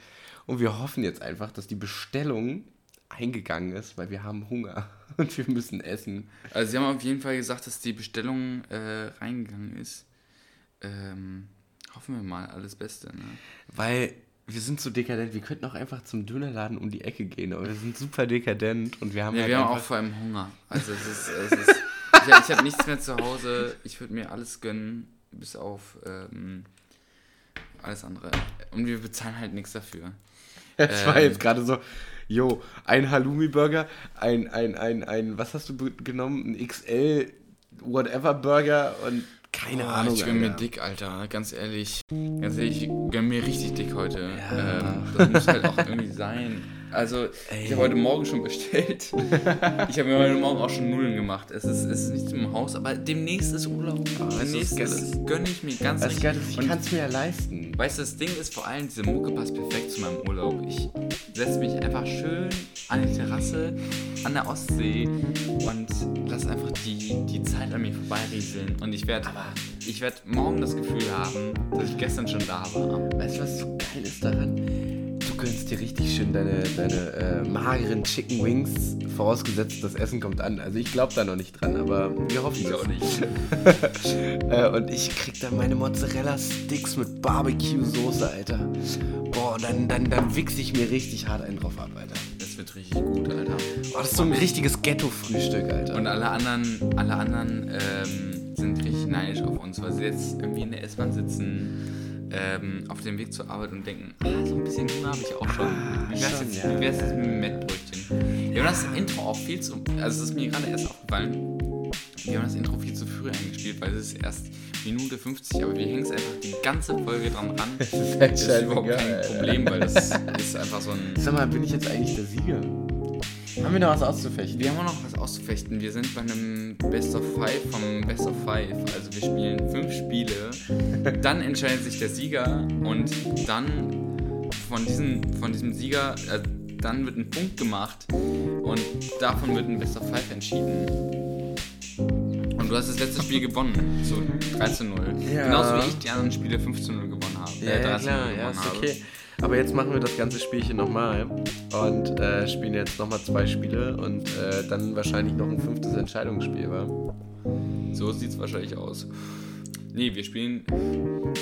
S3: und wir hoffen jetzt einfach, dass die Bestellung eingegangen ist, weil wir haben Hunger und wir müssen essen.
S2: Also sie haben auf jeden Fall gesagt, dass die Bestellung äh, reingegangen ist. Ähm, hoffen wir mal, alles Beste. Ne?
S3: Weil wir sind so dekadent, wir könnten auch einfach zum Dönerladen um die Ecke gehen, aber wir sind super dekadent und wir haben
S2: Ja,
S3: halt
S2: wir haben auch vor allem Hunger. Also es ist, es ist ich, ich habe nichts mehr zu Hause. Ich würde mir alles gönnen, bis auf ähm, alles andere. Und wir bezahlen halt nichts dafür.
S3: Es war
S2: Ähm.
S3: jetzt gerade so, jo, ein Halloumi-Burger, ein, ein, ein, ein, was hast du genommen? Ein XL Whatever Burger und keine
S2: Boah,
S3: Ahnung.
S2: Ich gönn mir dick, Alter. Ganz ehrlich. Ganz ehrlich, ich gönn mir richtig dick heute.
S3: Ja.
S2: Ähm, das muss halt auch irgendwie sein. Also,
S3: Ey.
S2: ich habe heute Morgen schon bestellt. Ich habe mir heute Morgen auch schon Nullen gemacht. Es ist, es ist nicht im Haus, aber demnächst ist Urlaub. Demnächst ist,
S3: ist-
S2: gönn ich mir ganz
S3: geil, ich kann es mir ja leisten.
S2: Weißt du, das Ding ist vor allem, diese Mucke passt perfekt zu meinem Urlaub. Ich setze mich einfach schön an die Terrasse an der Ostsee und lasse einfach die, die Zeit an mir vorbeirieseln. Und ich werde ich werd morgen das Gefühl haben, dass ich gestern schon da war.
S3: Weißt du, was so geil ist daran? Du gönnst dir richtig schön deine, deine äh, mageren Chicken Wings, vorausgesetzt, das Essen kommt an. Also ich glaube da noch nicht dran, aber wir hoffen es.
S2: auch nicht.
S3: Äh, und ich krieg dann meine Mozzarella-Sticks mit Barbecue-Soße, Alter. Boah, dann, dann, dann wichse ich mir richtig hart einen drauf ab, Alter.
S2: Das wird richtig gut, Alter.
S3: Boah, das ist so ein richtiges Ghetto-Frühstück, Alter.
S2: Und alle anderen, alle anderen ähm, sind richtig neidisch auf uns, weil sie jetzt irgendwie in der S-Bahn sitzen, ähm, auf dem Weg zur Arbeit und denken, ah, so ein bisschen Hunger habe ich auch schon. Wie wär's,
S3: schon,
S2: jetzt,
S3: ja.
S2: wie wär's jetzt mit dem Mettbrötchen? Wir haben das Intro auch viel zu, also es ist mir gerade erst aufgefallen, wir haben das Intro viel zu früh eingespielt, weil es ist erst Minute 50, aber wir hängen es einfach die ganze Folge dran ran. Das
S3: ist halt
S2: ist überhaupt kein. Problem, weil das ist einfach so ein...
S3: Sag mal, bin ich jetzt eigentlich der Sieger? Haben wir noch was auszufechten?
S2: Wir haben auch noch was auszufechten. Wir sind bei einem Best of Five vom Best of Five. Also wir spielen fünf Spiele. Dann entscheidet sich der Sieger und dann von diesem, von diesem Sieger, äh, dann wird ein Punkt gemacht und davon wird ein Best of Five entschieden. Und du hast das letzte Spiel gewonnen, so 13 0.
S3: Ja.
S2: Genauso wie ich die anderen Spiele 15 0 gewonnen habe.
S3: Ja,
S2: äh,
S3: ja
S2: 13
S3: klar,
S2: 0
S3: ja,
S2: gewonnen
S3: ist
S2: habe.
S3: Aber jetzt machen wir das ganze Spielchen nochmal und äh, spielen jetzt nochmal zwei Spiele und äh, dann wahrscheinlich noch ein fünftes Entscheidungsspiel, wa?
S2: So sieht es wahrscheinlich aus. Nee, wir spielen.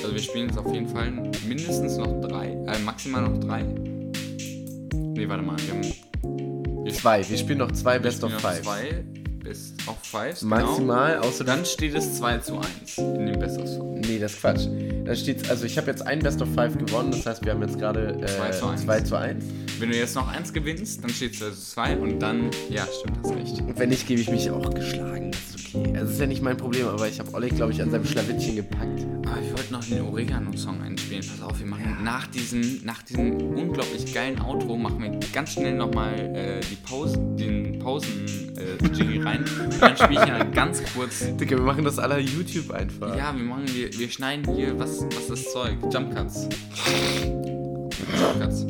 S2: Also wir spielen jetzt auf jeden Fall mindestens noch drei. Äh, maximal noch drei. Nee, warte mal. Wir haben wir
S3: Zwei, wir spielen noch zwei Best of Five.
S2: Zwei Best of Five.
S3: Maximal, außer
S2: Genau. Dann steht es 2 zu 1 in dem Best of Five.
S3: Nee, das ist Quatsch. Da steht's, also ich habe jetzt ein Best of Five gewonnen, das heißt, wir haben jetzt gerade äh,
S2: 2 zu 1.
S3: 2 zu 1.
S2: Wenn du jetzt noch eins gewinnst, dann steht es 2 zu 2 und dann. Ja, stimmt, hast recht.
S3: Und wenn nicht, gebe ich mich auch geschlagen. Das. Also, das ist ja nicht mein Problem, aber ich habe Oleg, glaube ich, an seinem Schlawittchen gepackt.
S2: Aber wir wollten noch den Oregano-Song einspielen. Pass auf, wir machen nach diesem, nach diesem unglaublich geilen Outro machen wir ganz schnell nochmal äh, die Pause, den Pausen-Jingle rein. Und dann spiele ich dann ganz kurz.
S3: Digga, wir machen das aller YouTube einfach.
S2: Ja, wir machen, wir, wir schneiden hier, was, was ist das Zeug? Jump Cuts. Jump Cuts.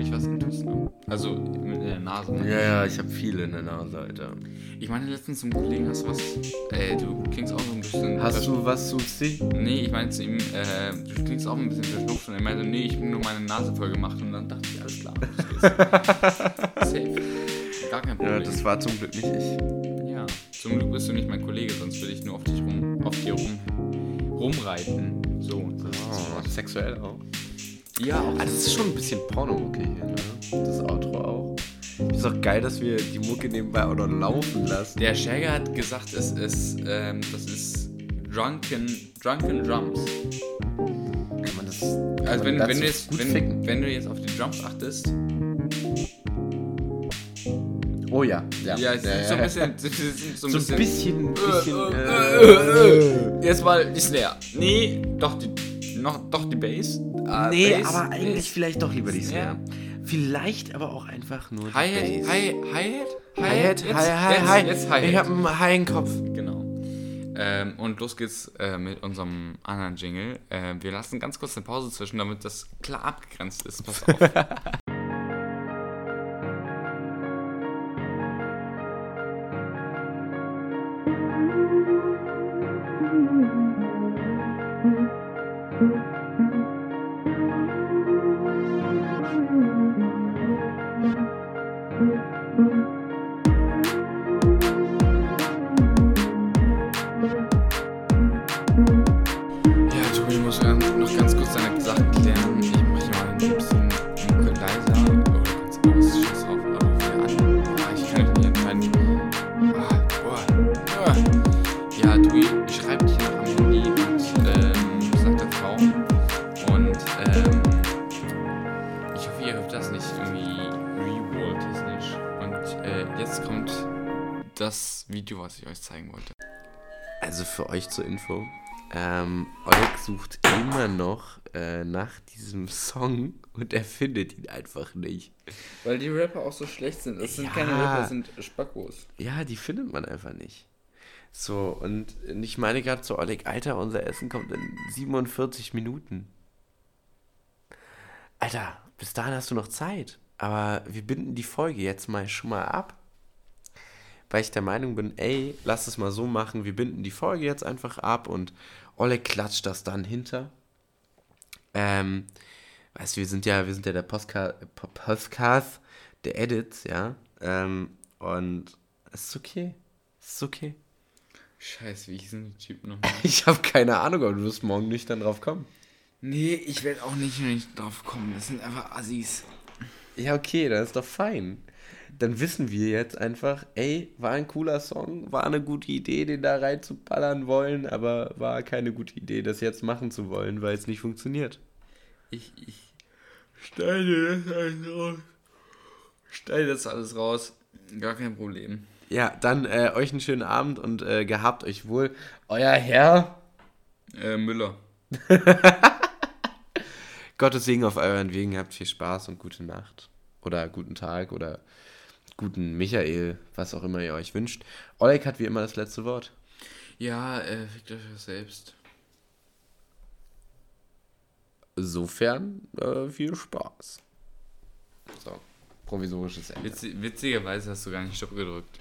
S2: Wirklich was intus, ne? Also mit der Nase, ne?
S3: Ja, ja, ich habe viele in der Nase, Alter.
S2: Ich meine letztens zum Kollegen, hast du was? Ey, du klingst auch so ein bisschen.
S3: Hast du was zu ziehen?
S2: Nee, ich meinte zu ihm, äh, du klingst auch ein bisschen verschnupft und er meinte, nee, ich habe nur meine Nase voll gemacht und dann dachte ich, alles klar. Safe. Gar kein Problem.
S3: Ja, das war zum Glück nicht ich.
S2: Ja, zum Glück bist du nicht mein Kollege, sonst würde ich nur auf dich rum, auf dir rum, rumreiten. So,
S3: Oh, sexuell auch.
S2: Ja, auch.
S3: Ah, das ist schon ein bisschen Porno-Mucke hier, ne? Das Outro auch. Ist auch geil, dass wir die Mucke nebenbei auch noch laufen lassen.
S2: Der Shagger hat gesagt, es ist, ähm, das ist Drunken, Drunken Drums.
S3: Kann man das. Kann
S2: Also
S3: man
S2: wenn,
S3: dazu
S2: wenn, du jetzt, wenn, wenn du jetzt auf die Drums achtest,
S3: Oh ja. Ja,
S2: ja, es ist so ein bisschen, es so ein
S3: So
S2: bisschen,
S3: ein bisschen. bisschen
S2: äh, Jetzt mal die Snare. Nee, doch die, noch, doch die Bass. Ah,
S3: nee,
S2: Bass,
S3: aber eigentlich
S2: Bass.
S3: vielleicht doch lieber die
S2: Snare.
S3: Snare. Vielleicht aber auch einfach nur die
S2: Hi-Hat. Hi- Hi-Hat,
S3: Hi-Hat,
S2: Jetzt-
S3: hi, hi,
S2: jetzt-
S3: hi.
S2: Jetzt
S3: Ich
S2: Hi-Hat.
S3: hab einen High im Kopf.
S2: Genau. Ähm, und los geht's äh, mit unserem anderen Jingle. Äh, wir lassen ganz kurz eine Pause zwischen, damit das klar abgegrenzt ist. Pass auf. das Video, was ich euch zeigen wollte.
S3: Also für euch zur Info. Ähm, Oleg sucht immer noch äh, nach diesem Song und er findet ihn einfach nicht.
S2: Weil die Rapper auch so schlecht sind. Das sind
S3: Ja.
S2: keine Rapper, das sind Spackos.
S3: Ja, die findet man einfach nicht. So, und ich meine gerade zu Oleg, Alter, unser Essen kommt in 47 Minuten. Alter, bis dahin hast du noch Zeit. Aber wir binden die Folge jetzt mal schon mal ab. Weil ich der Meinung bin, ey, lass es mal so machen, wir binden die Folge jetzt einfach ab und Oleg klatscht das dann hinter. Ähm, weißt du, wir sind ja, wir sind ja der Postka Podcast der Edits, ja. Ähm, und es ist okay. Es ist okay.
S2: Scheiße, wie hießen die Typen noch?
S3: Ich habe keine Ahnung, aber du wirst morgen nicht dann drauf kommen.
S2: nee, ich werde auch nicht, nicht drauf kommen. Das sind einfach Assis.
S3: Ja, okay, dann ist doch fein. Dann wissen wir jetzt einfach, ey, war ein cooler Song, war eine gute Idee, den da reinzuballern wollen, aber war keine gute Idee, das jetzt machen zu wollen, weil es nicht funktioniert.
S2: Ich, ich schneide das alles raus. Schneide das alles raus. Gar kein Problem.
S3: Ja, dann äh, euch einen schönen Abend und äh, gehabt euch wohl. Euer Herr.
S2: Äh, Müller.
S3: Gottes Segen auf euren Wegen, habt viel Spaß und gute Nacht. Oder guten Tag oder guten Michael, was auch immer ihr euch wünscht. Oleg hat wie immer das letzte Wort.
S2: Ja, äh, fickt euch selbst.
S3: Insofern äh, viel Spaß. So, provisorisches Ende.
S2: Witz, witzigerweise hast du gar nicht Stopp gedrückt.